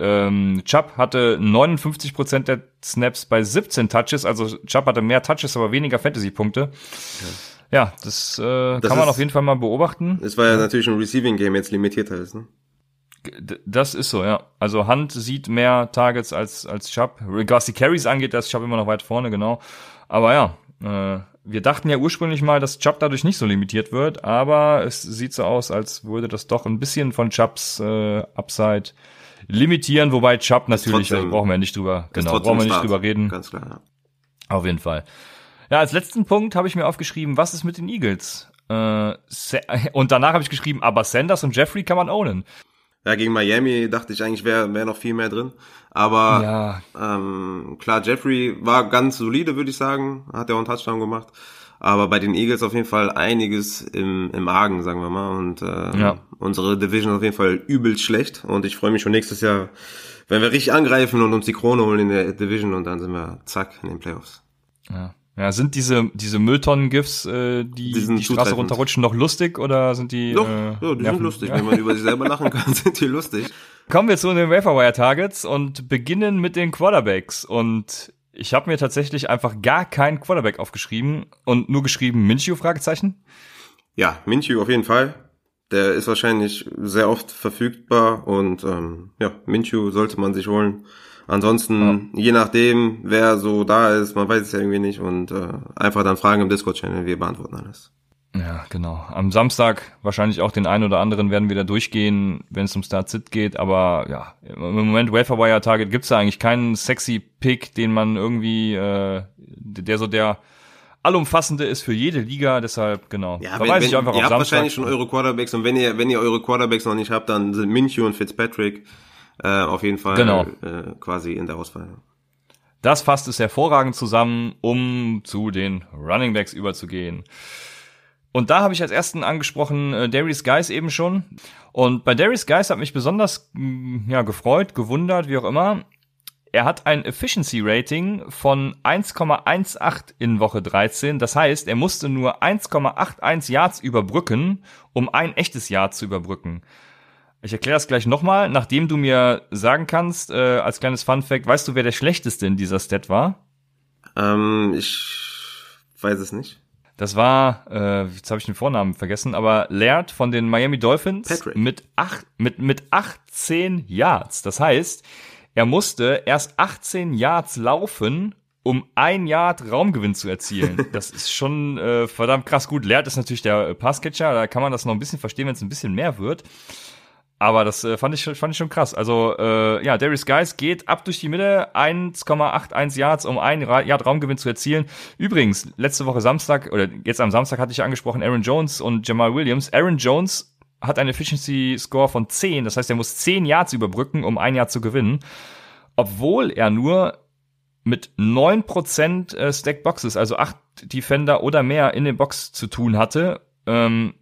ähm, Chubb hatte 59% der Snaps bei 17 Touches. Also Chubb hatte mehr Touches, aber weniger Fantasy-Punkte. Ja, das, äh, Das kann man ist- auf jeden Fall mal beobachten. Es war ja natürlich ein Receiving Game jetzt limitierter ist, ne? Das ist so, ja. Also Hunt sieht mehr Targets als, als Chubb. Was die Carries angeht, da ist Chubb immer noch weit vorne, genau. Aber ja, äh, wir dachten ja ursprünglich mal, dass Chubb dadurch nicht so limitiert wird, aber es sieht so aus, als würde das doch ein bisschen von Chubbs äh, Upside limitieren, wobei Chubb natürlich, trotzdem- da brauchen wir nicht drüber, genau, trotzdem brauchen wir nicht Start. drüber reden. Ganz klar, ja. Auf jeden Fall. Ja, als letzten Punkt habe ich mir aufgeschrieben, was ist mit den Eagles? Äh, und danach habe ich geschrieben, aber Sanders und Jeffrey kann man ownen. Ja, gegen Miami dachte ich eigentlich, wäre wär noch viel mehr drin. Aber Ja, ähm, klar, Jeffrey war ganz solide, würde ich sagen. Hat ja auch einen Touchdown gemacht. Aber bei den Eagles auf jeden Fall einiges im, im Argen, sagen wir mal. Und äh, Ja. unsere Division auf jeden Fall übelst schlecht. Und ich freue mich schon nächstes Jahr, wenn wir richtig angreifen und uns die Krone holen in der Division und dann sind wir zack in den Playoffs. Ja. Ja, sind diese, diese Mülltonnen-GIFs, äh, die Die sind die Straße runterrutschen, noch lustig oder sind die. Doch, äh, ja, die sind nerven- lustig. Ja. Wenn man über sich selber lachen kann, sind die lustig. Kommen wir zu den Waferwire-Targets und beginnen mit den Quarterbacks. Und ich habe mir tatsächlich einfach gar keinen Quarterback aufgeschrieben und nur geschrieben Minshew, Fragezeichen. Ja, Minshew auf jeden Fall. Der ist wahrscheinlich sehr oft verfügbar und ähm, ja, Minshew sollte man sich holen. Ansonsten, je nachdem, wer so da ist, man weiß es ja irgendwie nicht und äh, einfach dann Fragen im Discord-Channel, wir beantworten alles. Ja, genau. Am Samstag wahrscheinlich auch den einen oder anderen werden wir da durchgehen, wenn es um Start-Sit geht. Aber ja, im Moment Waferwire-Target gibt's da eigentlich keinen sexy Pick, den man irgendwie, äh, der so der allumfassende ist für jede Liga. Deshalb, genau. Ja, da wenn, weiß wenn, ich einfach ihr auf habt Samstag. wahrscheinlich schon eure Quarterbacks und wenn ihr, wenn ihr eure Quarterbacks noch nicht habt, dann sind Minshew und Fitzpatrick äh, auf jeden Fall Genau. äh, quasi in der Auswahl. Das fasst es hervorragend zusammen, um zu den Running Backs überzugehen. Und da habe ich als ersten angesprochen äh, Darius Guys eben schon. Und bei Darius Guys hat mich besonders mh, ja, gefreut, gewundert, wie auch immer. Er hat ein Efficiency Rating von 1,18 in Woche 13. Das heißt, er musste nur 1,81 Yards überbrücken, um ein echtes Yard zu überbrücken. Ich erkläre das gleich nochmal, nachdem du mir sagen kannst, äh, als kleines Fun Fact, weißt du, wer der schlechteste in dieser Stat war? Ähm, ich weiß es nicht. Das war, äh, jetzt habe ich den Vornamen vergessen, aber Laird von den Miami Dolphins Patrick. mit acht, mit mit 18 Yards. Das heißt, er musste erst 18 Yards laufen, um ein Yard Raumgewinn zu erzielen. Das ist schon äh, verdammt krass gut. Laird ist natürlich der Passcatcher, da kann man das noch ein bisschen verstehen, wenn es ein bisschen mehr wird. Aber das äh, fand ich schon- fand ich schon krass. Also äh, ja, Darius Guys geht ab durch die Mitte 1,81 Yards, um ein Yard Raumgewinn zu erzielen. Übrigens letzte Woche Samstag oder jetzt am Samstag hatte ich angesprochen Aaron Jones und Jamal Williams. Aaron Jones hat einen Efficiency Score von 10, das heißt, er muss 10 Yards überbrücken, um ein Yard zu gewinnen, obwohl er nur mit 9% äh, Stack Boxes, also 8 Defender oder mehr in den Box zu tun hatte. Ähm,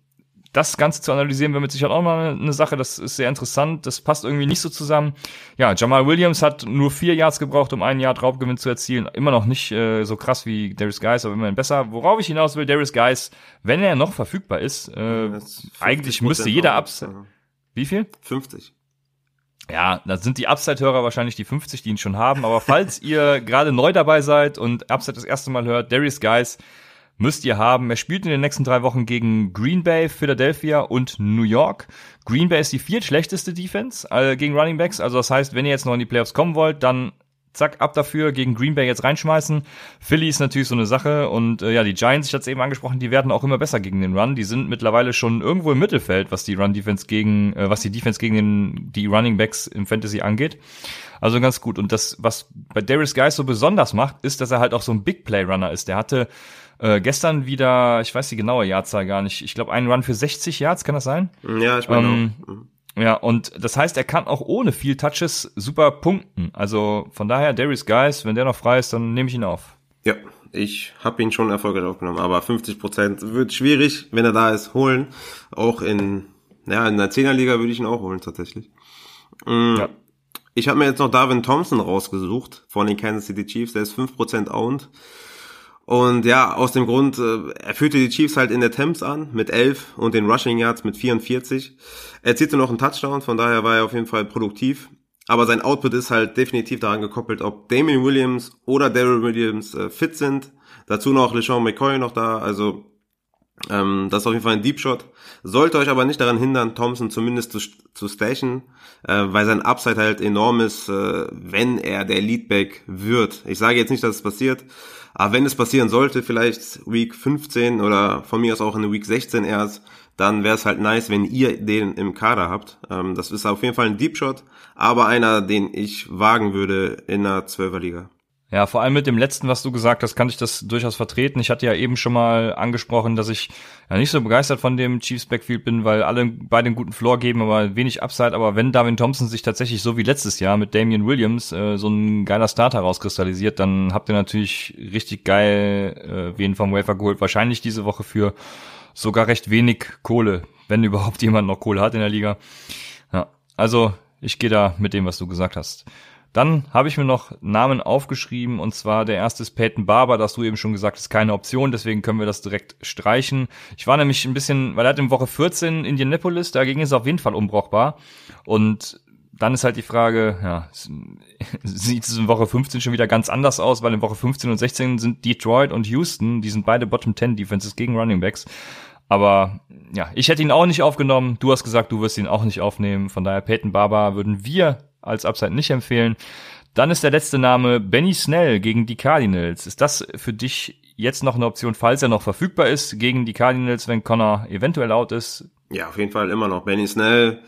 das Ganze zu analysieren wäre mit Sicherheit auch mal eine Sache, das ist sehr interessant, das passt irgendwie nicht so zusammen. Ja, Jamal Williams hat nur vier Yards gebraucht, um einen Yard Raubgewinn zu erzielen. Immer noch nicht äh, so krass wie Darius Guys, aber immerhin besser. Worauf ich hinaus will, Darius Guys, wenn er noch verfügbar ist, äh, ist eigentlich 50% müsste jeder. Upside. Wie viel? 50. Ja, das sind die Upside-Hörer wahrscheinlich die 50, die ihn schon haben. Aber falls ihr gerade neu dabei seid und Upside das erste Mal hört, Darius Guys müsst ihr haben. Er spielt in den nächsten drei Wochen gegen Green Bay, Philadelphia und New York. Green Bay ist die viertschlechteste Defense äh, gegen Running Backs. Also das heißt, wenn ihr jetzt noch in die Playoffs kommen wollt, dann zack, ab dafür, gegen Green Bay jetzt reinschmeißen. Philly ist natürlich so eine Sache und äh, ja, die Giants, ich hatte es eben angesprochen, die werden auch immer besser gegen den Run. Die sind mittlerweile schon irgendwo im Mittelfeld, was die Run-Defense gegen, äh, was die Defense gegen den, die Running Backs im Fantasy angeht. Also ganz gut. Und das, was bei Darius Guys so besonders macht, ist, dass er halt auch so ein Big Play Runner ist. Der hatte äh, gestern wieder, ich weiß die genaue Jahrzahl gar nicht, ich glaube einen Run für 60 Yards, kann das sein? Ja, ich meine Ähm, auch. Mhm. Ja, und das heißt, er kann auch ohne viel Touches super punkten. Also von daher, Darius Guys, wenn der noch frei ist, dann nehme ich ihn auf. Ja, ich habe ihn schon erfolgreich aufgenommen, aber 50 Prozent wird schwierig, wenn er da ist, holen. Auch in, ja, in der Zehnerliga würde ich ihn auch holen tatsächlich. Mm, Ja. Ich habe mir jetzt noch Darwin Thompson rausgesucht von den Kansas City Chiefs, der ist 5% owned. Und ja, aus dem Grund, äh, er führte die Chiefs halt in der Temps an mit 11 und den Rushing Yards mit 44. Er erzielte noch einen Touchdown, von daher war er auf jeden Fall produktiv. Aber sein Output ist halt definitiv daran gekoppelt, ob Damien Williams oder Daryl Williams äh, fit sind. Dazu noch LeSean McCoy noch da, also ähm, das ist auf jeden Fall ein Deep Shot. Sollte euch aber nicht daran hindern, Thompson zumindest zu, zu stashen, äh, weil sein Upside halt enorm ist, äh, wenn er der Leadback wird. Ich sage jetzt nicht, dass es passiert, aber wenn es passieren sollte, vielleicht Week 15 oder von mir aus auch in Week 16 erst, dann wäre es halt nice, wenn ihr den im Kader habt. Ähm, das ist auf jeden Fall ein Deep Shot, aber einer, den ich wagen würde in einer 12er Liga. Ja, vor allem mit dem letzten, was du gesagt hast, kann ich das durchaus vertreten. Ich hatte ja eben schon mal angesprochen, dass ich ja nicht so begeistert von dem Chiefs Backfield bin, weil alle beide einen guten Floor geben, aber wenig Upside. Aber wenn Darwin Thompson sich tatsächlich so wie letztes Jahr mit Damian Williams äh, so ein geiler Starter rauskristallisiert, dann habt ihr natürlich richtig geil äh, wen vom Wafer geholt. Wahrscheinlich diese Woche für sogar recht wenig Kohle, wenn überhaupt jemand noch Kohle hat in der Liga. Ja, also ich gehe da mit dem, was du gesagt hast. Dann habe ich mir noch Namen aufgeschrieben und zwar der erste ist Peyton Barber, das du eben schon gesagt hast, keine Option, deswegen können wir das direkt streichen. Ich war nämlich ein bisschen, weil er hat in Woche 14 Indianapolis, dagegen ist er auf jeden Fall unbrauchbar und dann ist halt die Frage, ja, sieht es in Woche 15 schon wieder ganz anders aus, weil in Woche 15 und 16 sind Detroit und Houston, die sind beide Bottom 10 Defenses gegen Running Backs. Aber ja, ich hätte ihn auch nicht aufgenommen. Du hast gesagt, du wirst ihn auch nicht aufnehmen. Von daher Peyton Barber würden wir als Upside nicht empfehlen. Dann ist der letzte Name Benny Snell gegen die Cardinals. Ist das für dich jetzt noch eine Option, falls er noch verfügbar ist, gegen die Cardinals, wenn Connor eventuell out ist? Ja, auf jeden Fall immer noch. Benny Snell,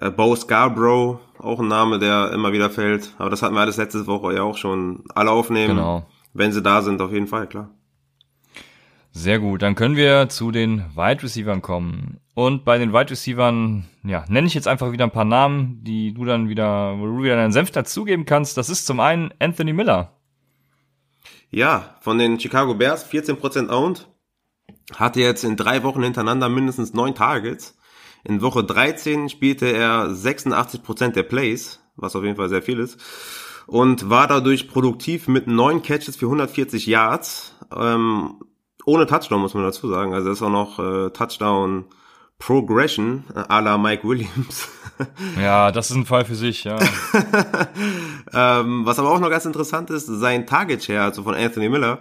äh, Bo Scarborough, auch ein Name, der immer wieder fällt. Aber das hatten wir alles letzte Woche ja auch schon alle aufnehmen. Genau. Wenn sie da sind, auf jeden Fall, klar. Sehr gut, dann können wir zu den Wide Receivers kommen. Und bei den Wide Receivers, ja, nenne ich jetzt einfach wieder ein paar Namen, die du dann wieder, wo du wieder deinen Senf dazugeben kannst. Das ist zum einen Anthony Miller. Ja, von den Chicago Bears, 14% owned. Hatte jetzt in drei Wochen hintereinander mindestens neun Targets. In Woche 13 spielte er 86% der Plays, was auf jeden Fall sehr viel ist. Und war dadurch produktiv mit neun Catches für 140 Yards. Ähm, ohne Touchdown, muss man dazu sagen. Also das ist auch noch äh, Touchdown Progression äh, à la Mike Williams. ja, das ist ein Fall für sich, ja. ähm, was aber auch noch ganz interessant ist, sein Target Share, also von Anthony Miller,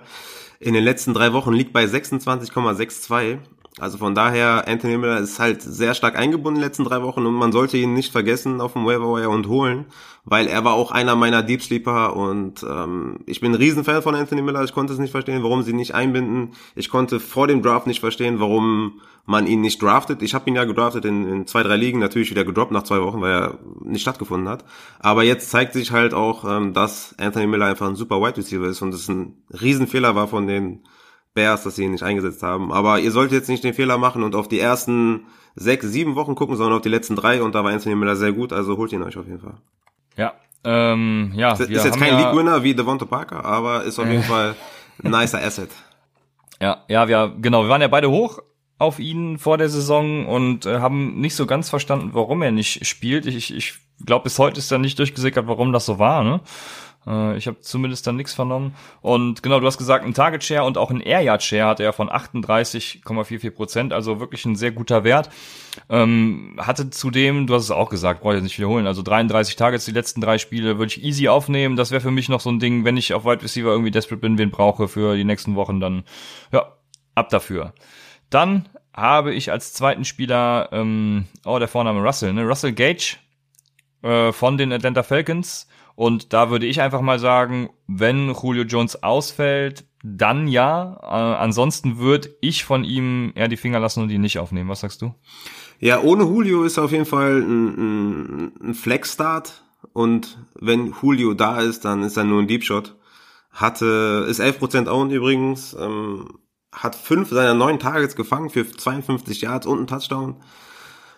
in den letzten drei Wochen liegt bei 26,62. Also von daher, Anthony Miller ist halt sehr stark eingebunden in den letzten drei Wochen und man sollte ihn nicht vergessen auf dem Waiver und holen, weil er war auch einer meiner Deep Sleeper und ähm, ich bin ein Riesenfan von Anthony Miller. Ich konnte es nicht verstehen, warum sie nicht einbinden. Ich konnte vor dem Draft nicht verstehen, warum man ihn nicht draftet. Ich habe ihn ja gedraftet in, in zwei, drei Ligen, natürlich wieder gedroppt nach zwei Wochen, weil er nicht stattgefunden hat. Aber jetzt zeigt sich halt auch, ähm, dass Anthony Miller einfach ein super Wide Receiver ist und es ein Riesenfehler war von den Bears, dass sie ihn nicht eingesetzt haben. Aber ihr solltet jetzt nicht den Fehler machen und auf die ersten sechs, sieben Wochen gucken, sondern auf die letzten drei und da war Anthony Miller sehr gut, also holt ihn euch auf jeden Fall. Ja, ähm, ja. Ist, ist jetzt kein ja, League-Winner wie Devonta Parker, aber ist auf jeden Fall ein nicer Asset. Ja, ja, wir, genau, wir waren ja beide hoch auf ihn vor der Saison und äh, haben nicht so ganz verstanden, warum er nicht spielt. Ich, ich glaube, bis heute ist da nicht durchgesickert, warum das so war. Ne? Äh, ich habe zumindest dann nichts vernommen. Und genau, du hast gesagt, ein Target Share und auch ein Air Yard Share hat er von 38,44 Prozent, also wirklich ein sehr guter Wert. Ähm, hatte zudem, du hast es auch gesagt, brauche ich jetzt nicht wiederholen, also 33 Targets die letzten drei Spiele würde ich easy aufnehmen. Das wäre für mich noch so ein Ding, wenn ich auf Wide Receiver irgendwie desperate bin, wen brauche für die nächsten Wochen, dann ja, ab dafür. Dann habe ich als zweiten Spieler, ähm, oh, der Vorname Russell, ne? Russell Gage äh, von den Atlanta Falcons und da würde ich einfach mal sagen, wenn Julio Jones ausfällt, dann ja. Äh, ansonsten würde ich von ihm eher die Finger lassen und ihn nicht aufnehmen. Was sagst du? Ja, ohne Julio ist auf jeden Fall ein, ein, ein Flex-Start. Und wenn Julio da ist, dann ist er nur ein Deep Shot. Hatte, ist 11% owned übrigens, ähm, hat fünf seiner neun Targets gefangen für 52 Yards und einen Touchdown.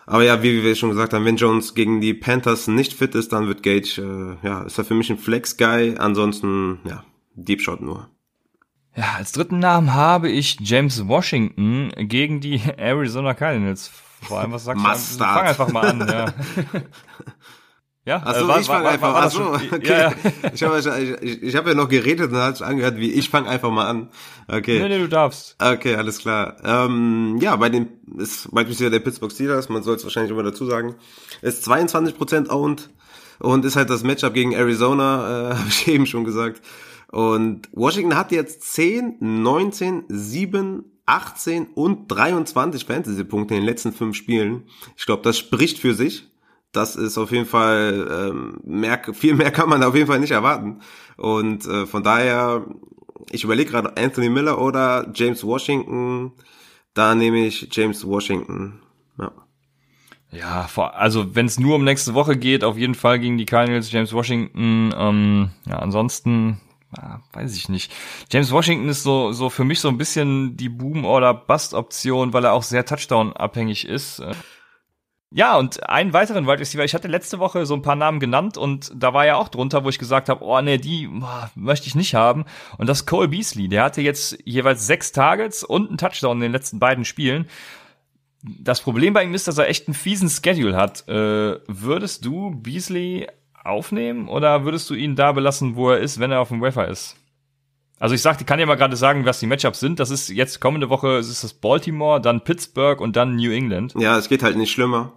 Aber ja, wie wir schon gesagt haben, wenn Jones gegen die Panthers nicht fit ist, dann wird Gage, äh, ja, ist er für mich ein Flex-Guy. Ansonsten, ja, Deep Shot nur. Ja, als dritten Namen habe ich James Washington gegen die Arizona Cardinals. Vor allem, was sagst du? Fang einfach mal an, ja. Ja, achso, äh, ich fange einfach an. Achso, okay. Ja, ja. Ich habe ich, ich hab ja noch geredet und hat angehört, wie ich fange einfach mal an. Okay. Nee, nee, du darfst. Okay, alles klar. Ähm, ja, bei den ist beispielsweise der Pittsburgh Steelers, man soll es wahrscheinlich immer dazu sagen, ist 22% owned und ist halt das Matchup gegen Arizona, äh, habe ich eben schon gesagt. Und Washington hat jetzt 10, 19, 7, 18 und 23 Fantasy-Punkte in den letzten fünf Spielen. Ich glaube, das spricht für sich das ist auf jeden Fall ähm, mehr, viel mehr kann man auf jeden Fall nicht erwarten. Und äh, von daher, ich überlege gerade Anthony Miller oder James Washington. Da nehme ich James Washington. Ja. Ja, also wenn es nur um nächste Woche geht, auf jeden Fall gegen die Cardinals, James Washington. Ähm, ja, ansonsten ah, weiß ich nicht. James Washington ist so so für mich so ein bisschen die Boom oder Bust Option, weil er auch sehr Touchdown abhängig ist. Ja, und einen weiteren Wide Receiver, ich hatte letzte Woche so ein paar Namen genannt und da war ja auch drunter, wo ich gesagt habe, oh nee, die boah, möchte ich nicht haben. Und das Cole Beasley, der hatte jetzt jeweils sechs Targets und einen Touchdown in den letzten beiden Spielen. Das Problem bei ihm ist, dass er echt einen fiesen Schedule hat. Äh, würdest du Beasley aufnehmen oder würdest du ihn da belassen, wo er ist, wenn er auf dem Wafer ist? Also ich sagte, kann ja mal gerade sagen, was die Matchups sind. Das ist jetzt kommende Woche ist das Baltimore, dann Pittsburgh und dann New England. Ja, es geht halt nicht schlimmer.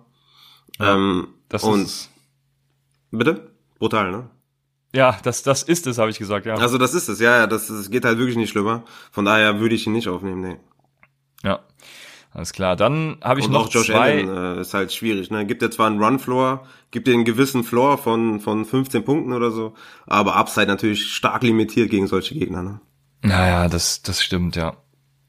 Ähm, das und ist bitte? Brutal, ne? Ja, das, das ist es, habe ich gesagt, ja. Also das ist es, ja, ja, das, das geht halt wirklich nicht schlimmer. Von daher würde ich ihn nicht aufnehmen, nee. Ja, alles klar. Dann habe ich und noch auch Josh zwei. Allen äh, ist halt schwierig. Ne? Gibt ja zwar einen Run-Floor, gibt dir einen gewissen Floor von von 15 Punkten oder so, aber Upside natürlich stark limitiert gegen solche Gegner. Ne? Naja, das das stimmt, ja.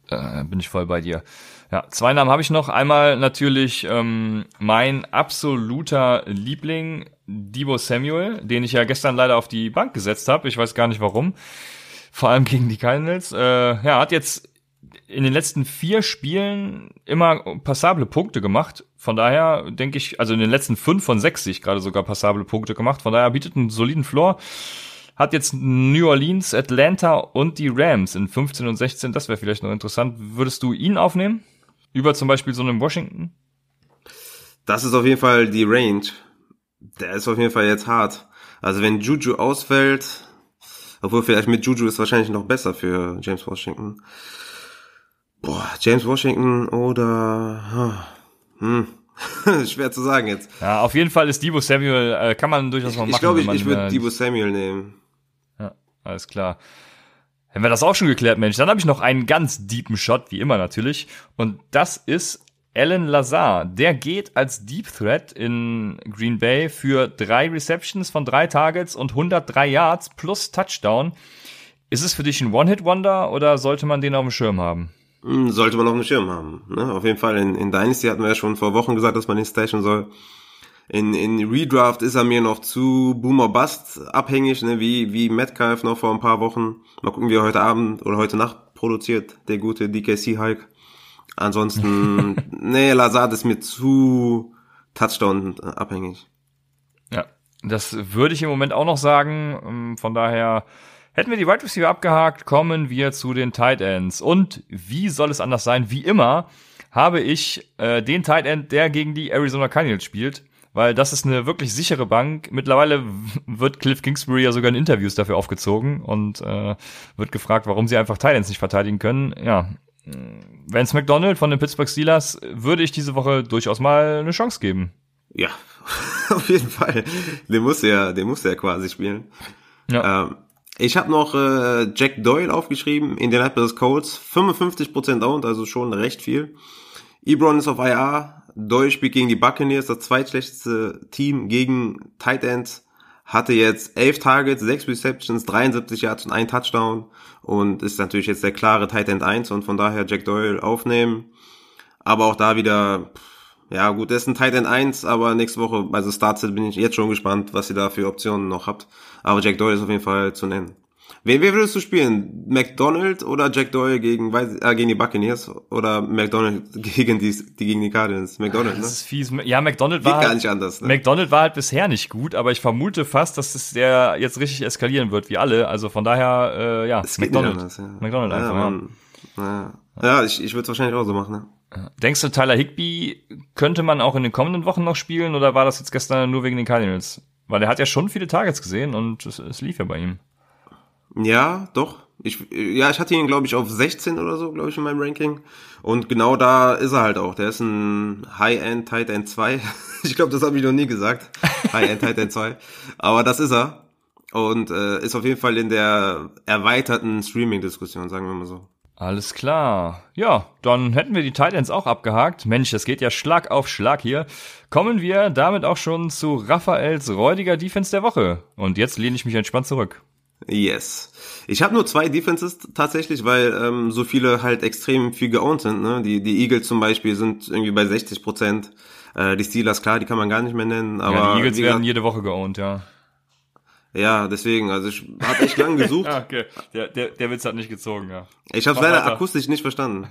Äh, bin ich voll bei dir. Ja, zwei Namen habe ich noch. Einmal natürlich ähm, mein absoluter Liebling, Debo Samuel, den ich ja gestern leider auf die Bank gesetzt habe. Ich weiß gar nicht warum. Vor allem gegen die Cardinals. Äh, ja, hat jetzt in den letzten vier Spielen immer passable Punkte gemacht. Von daher denke ich, also in den letzten fünf von sechs sich gerade sogar passable Punkte gemacht. Von daher bietet einen soliden Floor. Hat jetzt New Orleans, Atlanta und die Rams in 15 und 16. Das wäre vielleicht noch interessant. Würdest du ihn aufnehmen? Über zum Beispiel so einen Washington? Das ist auf jeden Fall die Range. Der ist auf jeden Fall jetzt hart. Also wenn Juju ausfällt, obwohl vielleicht mit Juju ist wahrscheinlich noch besser für James Washington. Boah, James Washington oder hm. Schwer zu sagen jetzt. Ja, auf jeden Fall ist Debo Samuel, äh, kann man durchaus mal machen. Ich glaube, ich, ich würde äh, Debo Samuel nehmen. Ja, alles klar. Hätten wir das auch schon geklärt, Mensch. Dann habe ich noch einen ganz deepen Shot, wie immer natürlich. Und das ist Alan Lazar. Der geht als Deep Threat in Green Bay für drei Receptions von drei Targets und 103 Yards plus Touchdown. Ist es für dich ein One-Hit-Wonder oder sollte man den auf dem Schirm haben? Hm, sollte man auf dem Schirm haben. Ne? Auf jeden Fall in, in Dynasty hatten wir ja schon vor Wochen gesagt, dass man ihn stashen soll. In, in Redraft ist er mir noch zu Boomer Bust abhängig, ne? wie, wie Metcalf noch vor ein paar Wochen. Mal gucken, wie er heute Abend oder heute Nacht produziert, der gute DKC Hulk. Ansonsten, nee, Lazard ist mir zu Touchdown abhängig. Ja, das würde ich im Moment auch noch sagen. Ähm, von daher hätten wir die Wide Receiver abgehakt, kommen wir zu den Tight Ends. Und wie soll es anders sein? Wie immer habe ich äh, den Tight End, der gegen die Arizona Cardinals spielt weil das ist eine wirklich sichere Bank. Mittlerweile wird Cliff Kingsbury ja sogar in Interviews dafür aufgezogen und äh, wird gefragt, warum sie einfach Titans nicht verteidigen können. Ja, Vance McDonald von den Pittsburgh Steelers würde ich diese Woche durchaus mal eine Chance geben. Ja, auf jeden Fall. Den muss er, den muss er quasi spielen. Ja. Ähm, ich habe noch äh, Jack Doyle aufgeschrieben, Indianapolis Colts, 55% owned, also schon recht viel. Ebron ist auf IR, Doyle spielt gegen die Buccaneers, das zweitschlechteste Team gegen Tight Ends. Hatte jetzt elf Targets, sechs Receptions, 73 Yards und ein Touchdown. Und ist natürlich jetzt der klare Tight End 1 und von daher Jack Doyle aufnehmen. Aber auch da wieder, ja gut, das ist ein Tight End 1, aber nächste Woche, also Startset bin ich jetzt schon gespannt, was ihr da für Optionen noch habt. Aber Jack Doyle ist auf jeden Fall zu nennen. Wen, wen würdest du spielen? McDonald oder Jack Doyle gegen, äh, gegen die Buccaneers oder McDonald gegen die, die gegen die Cardinals? McDonald, ne? Das ist fies. Ja, McDonald war, gar nicht anders, ne? McDonald war halt bisher nicht gut, aber ich vermute fast, dass es der jetzt richtig eskalieren wird, wie alle. Also von daher, äh, ja, es McDonald. Anders, ja. McDonald einfach, ja. Man, ja. ja, ich, ich würde es wahrscheinlich auch so machen, ne? Denkst du, Tyler Higby könnte man auch in den kommenden Wochen noch spielen oder war das jetzt gestern nur wegen den Cardinals? Weil er hat ja schon viele Targets gesehen und es, es lief ja bei ihm. Ja, doch. Ich, ja, ich hatte ihn, glaube ich, auf 16 oder so, glaube ich, in meinem Ranking. Und genau da ist er halt auch. Der ist ein High-End Tight End 2. ich glaube, das habe ich noch nie gesagt. High-End Tight End 2. Aber das ist er. Und äh, ist auf jeden Fall in der erweiterten Streaming-Diskussion, sagen wir mal so. Alles klar. Ja, dann hätten wir die Titans auch abgehakt. Mensch, das geht ja Schlag auf Schlag hier. Kommen wir damit auch schon zu Raphaels räudiger Defense der Woche. Und jetzt lehne ich mich entspannt zurück. Yes. Ich habe nur zwei Defenses tatsächlich, weil ähm, so viele halt extrem viel geowned sind. Ne? Die, die Eagles zum Beispiel sind irgendwie bei 60 Prozent. Äh, die Steelers, klar, die kann man gar nicht mehr nennen. Aber ja, die Eagles werden jede Woche geowned, ja. Ja, deswegen, also ich habe echt lang gesucht. ja, okay, der, der, der Witz hat nicht gezogen, ja. Ich habe leider weiter. akustisch nicht verstanden.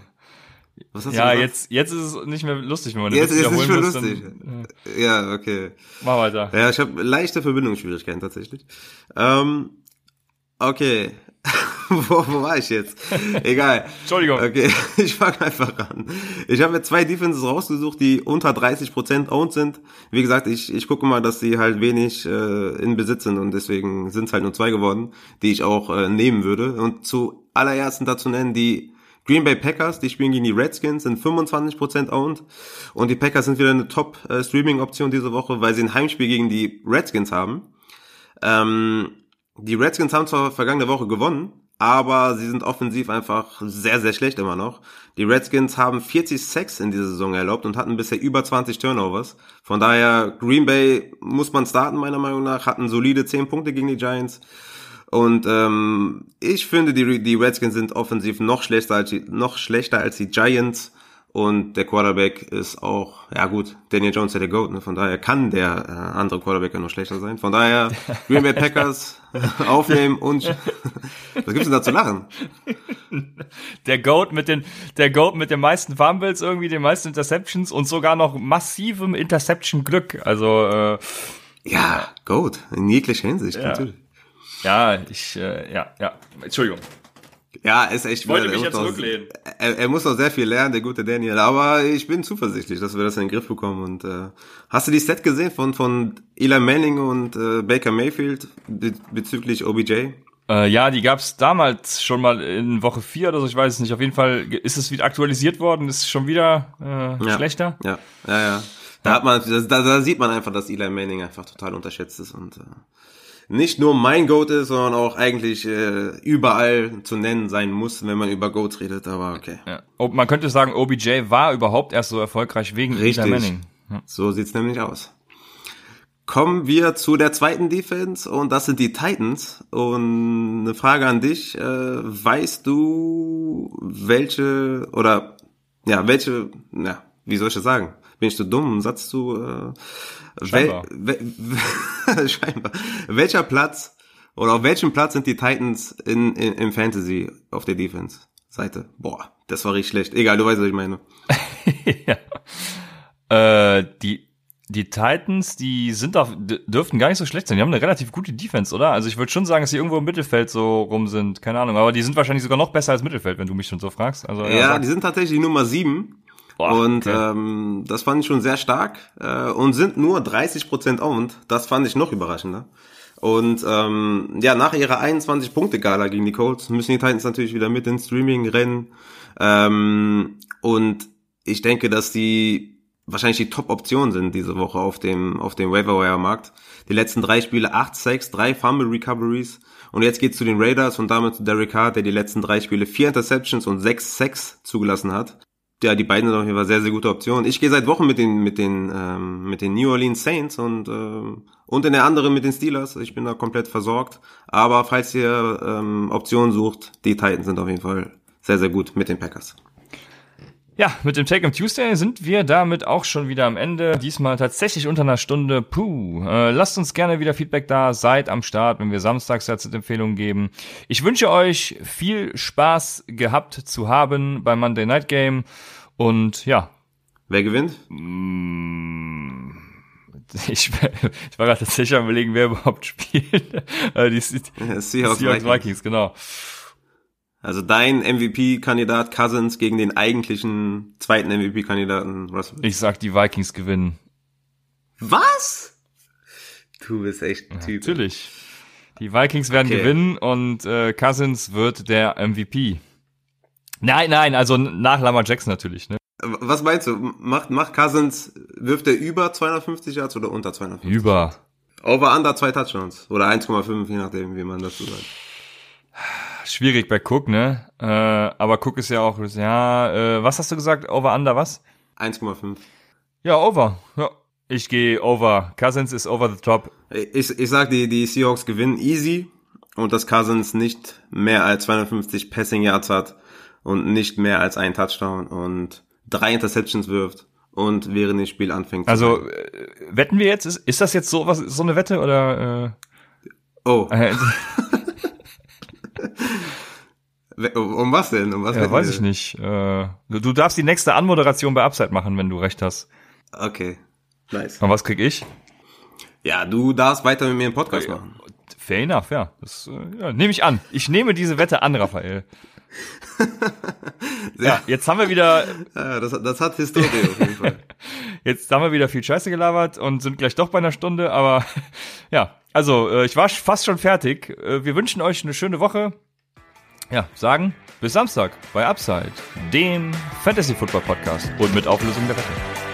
Was hast ja, du jetzt, jetzt ist es nicht mehr lustig, wenn man Jetzt ist es nicht mehr lustig. Dann, ja. ja, okay. Mach weiter. Ja, ich habe leichte Verbindungsschwierigkeiten tatsächlich. Ähm, Okay. wo, wo war ich jetzt? Egal. Entschuldigung. Okay, ich fange einfach an. Ich habe mir zwei Defenses rausgesucht, die unter 30% owned sind. Wie gesagt, ich, ich gucke mal, dass sie halt wenig äh, in Besitz sind und deswegen sind es halt nur zwei geworden, die ich auch äh, nehmen würde. Und zu allerersten dazu nennen die Green Bay Packers, die spielen gegen die Redskins, sind 25% owned. Und die Packers sind wieder eine Top-Streaming-Option äh, diese Woche, weil sie ein Heimspiel gegen die Redskins haben. Ähm, die Redskins haben zwar vergangene Woche gewonnen, aber sie sind offensiv einfach sehr, sehr schlecht immer noch. Die Redskins haben 40 Sacks in dieser Saison erlaubt und hatten bisher über 20 Turnovers. Von daher, Green Bay muss man starten, meiner Meinung nach, hatten solide 10 Punkte gegen die Giants. Und ähm, ich finde, die, die Redskins sind offensiv noch schlechter als die, noch schlechter als die Giants. Und der Quarterback ist auch, ja gut, Daniel Jones ist der Goat, ne? von daher kann der äh, andere Quarterback ja noch schlechter sein. Von daher Green Bay Packers aufnehmen und was gibt's denn da zu lachen? der Goat mit den, der Goat mit den meisten Fumbles irgendwie, den meisten Interceptions und sogar noch massivem Interception-Glück. Also, äh, ja, Goat, in jeglicher Hinsicht, ja. natürlich. Ja, ich, äh, ja, ja. Entschuldigung. Ja, ist echt. Ich wollte mich jetzt zurücklehnen. Er, er, muss noch sehr viel lernen, der gute Daniel. Aber ich bin zuversichtlich, dass wir das in den Griff bekommen. Und äh, hast du die Set gesehen von von Eli Manning und äh, Baker Mayfield be bezüglich OBJ? Äh, ja, die gab's damals schon mal in Woche 4 oder so, ich weiß es nicht. Auf jeden Fall ist es wieder aktualisiert worden, ist schon wieder äh, ja. schlechter. Ja, ja, ja. Da hat man, da, da sieht man einfach, dass Eli Manning einfach total unterschätzt ist und äh, nicht nur mein Goat ist, sondern auch eigentlich äh, überall zu nennen sein muss, wenn man über Goats redet, aber okay. Ja. Oh, man könnte sagen, OBJ war überhaupt erst so erfolgreich wegen Richtig. Eli Manning. Ja. So sieht's nämlich aus. Kommen wir zu der zweiten Defense und das sind die Titans. Und eine Frage an dich, äh, weißt du, welche oder ja, welche, ja, wie soll ich das sagen? Bin ich zu dumm, einen Satz zu äh, Scheinbar. Wel, wel, scheinbar. Welcher Platz oder auf welchem Platz sind die Titans in, in, im Fantasy auf der Defense-Seite? Boah, das war richtig schlecht. Egal, du weißt, was ich meine. ja. Äh, die die Titans, die sind doch, dürften gar nicht so schlecht sein. Die haben eine relativ gute Defense, oder? Also ich würde schon sagen, dass sie irgendwo im Mittelfeld so rum sind. Keine Ahnung. Aber die sind wahrscheinlich sogar noch besser als Mittelfeld, wenn du mich schon so fragst. Also, ja, ja die sind tatsächlich Nummer sieben. Boah, und okay. ähm, das fand ich schon sehr stark. Äh, und sind nur 30% owned. Das fand ich noch überraschender. Und ähm, ja, nach ihrer 21-Punkte-Gala gegen die Colts müssen die Titans natürlich wieder mit ins Streaming rennen. Ähm, und ich denke, dass die wahrscheinlich die Top-Option sind diese Woche auf dem, auf dem Waiver-Wire-Markt. Die letzten drei Spiele, acht Sacks, drei Fumble-Recoveries. Und jetzt geht's zu den Raiders und damit zu Derek Carr, der die letzten drei Spiele vier Interceptions und sechs Sacks zugelassen hat. Ja, die beiden sind auf jeden Fall sehr, sehr gute Optionen. Ich gehe seit Wochen mit den, mit den, ähm, mit den New Orleans Saints und, ähm, und in der anderen mit den Steelers. Ich bin da komplett versorgt. Aber falls ihr ähm, Optionen sucht, die Titans sind auf jeden Fall sehr, sehr gut mit den Packers. Ja, mit dem Take on Tuesday sind wir damit auch schon wieder am Ende. Diesmal tatsächlich unter einer Stunde. Puh. Äh, lasst uns gerne wieder Feedback da. Seid am Start, wenn wir samstags Empfehlungen geben. Ich wünsche euch viel Spaß gehabt zu haben beim Monday Night Game. Und ja. Wer gewinnt? Ich, ich war gerade tatsächlich am überlegen, wer überhaupt spielt. die, die Seahawks, Seahawks Vikings. Vikings, genau. Also dein MVP-Kandidat Cousins gegen den eigentlichen zweiten MVP-Kandidaten Russell. Ich sag, die Vikings gewinnen. Was? Du bist echt ein Typ. Natürlich. Die Vikings werden okay. gewinnen und äh, Cousins wird der MVP. Nein, nein, also nach Lamar Jackson natürlich, ne? Was meinst du? Macht, macht Cousins, wirft er über 250 Yards oder unter 250? Über. Over under zwei Touchdowns. Oder 1,5, je nachdem, wie man dazu sagt schwierig bei Cook, ne? Äh, aber Cook ist ja auch, ja, äh, was hast du gesagt? Over, under, was? 1,5. Ja, over. Ja. Ich gehe over. Cousins ist over the top. Ich, ich sag, die, die Seahawks gewinnen easy und dass Cousins nicht mehr als 250 Passing Yards hat und nicht mehr als ein Touchdown und drei Interceptions wirft und während dem Spiel anfängt. Also äh, wetten wir jetzt? Ist, ist das jetzt so was so eine Wette oder? Äh, oh. Äh, Um was denn? Um was ja, weiß ich nicht. Äh, du, darfst die nächste Anmoderation bei Upside machen, wenn du recht hast. Okay, nice. Und was krieg ich? Ja, du darfst weiter mit mir einen Podcast machen. Fair enough, ja. Das äh, ja, nehme ich an. Ich nehme diese Wette an, Raphael. ja, jetzt haben wir wieder. Ja, das, das hat Historie auf jeden Fall. Jetzt haben wir wieder viel Scheiße gelabert und sind gleich doch bei einer Stunde, aber ja, also äh, ich war fast schon fertig. Äh, wir wünschen euch eine schöne Woche ja, sagen bis Samstag bei Upside, dem Fantasy Football Podcast und mit Auflösung der Wette.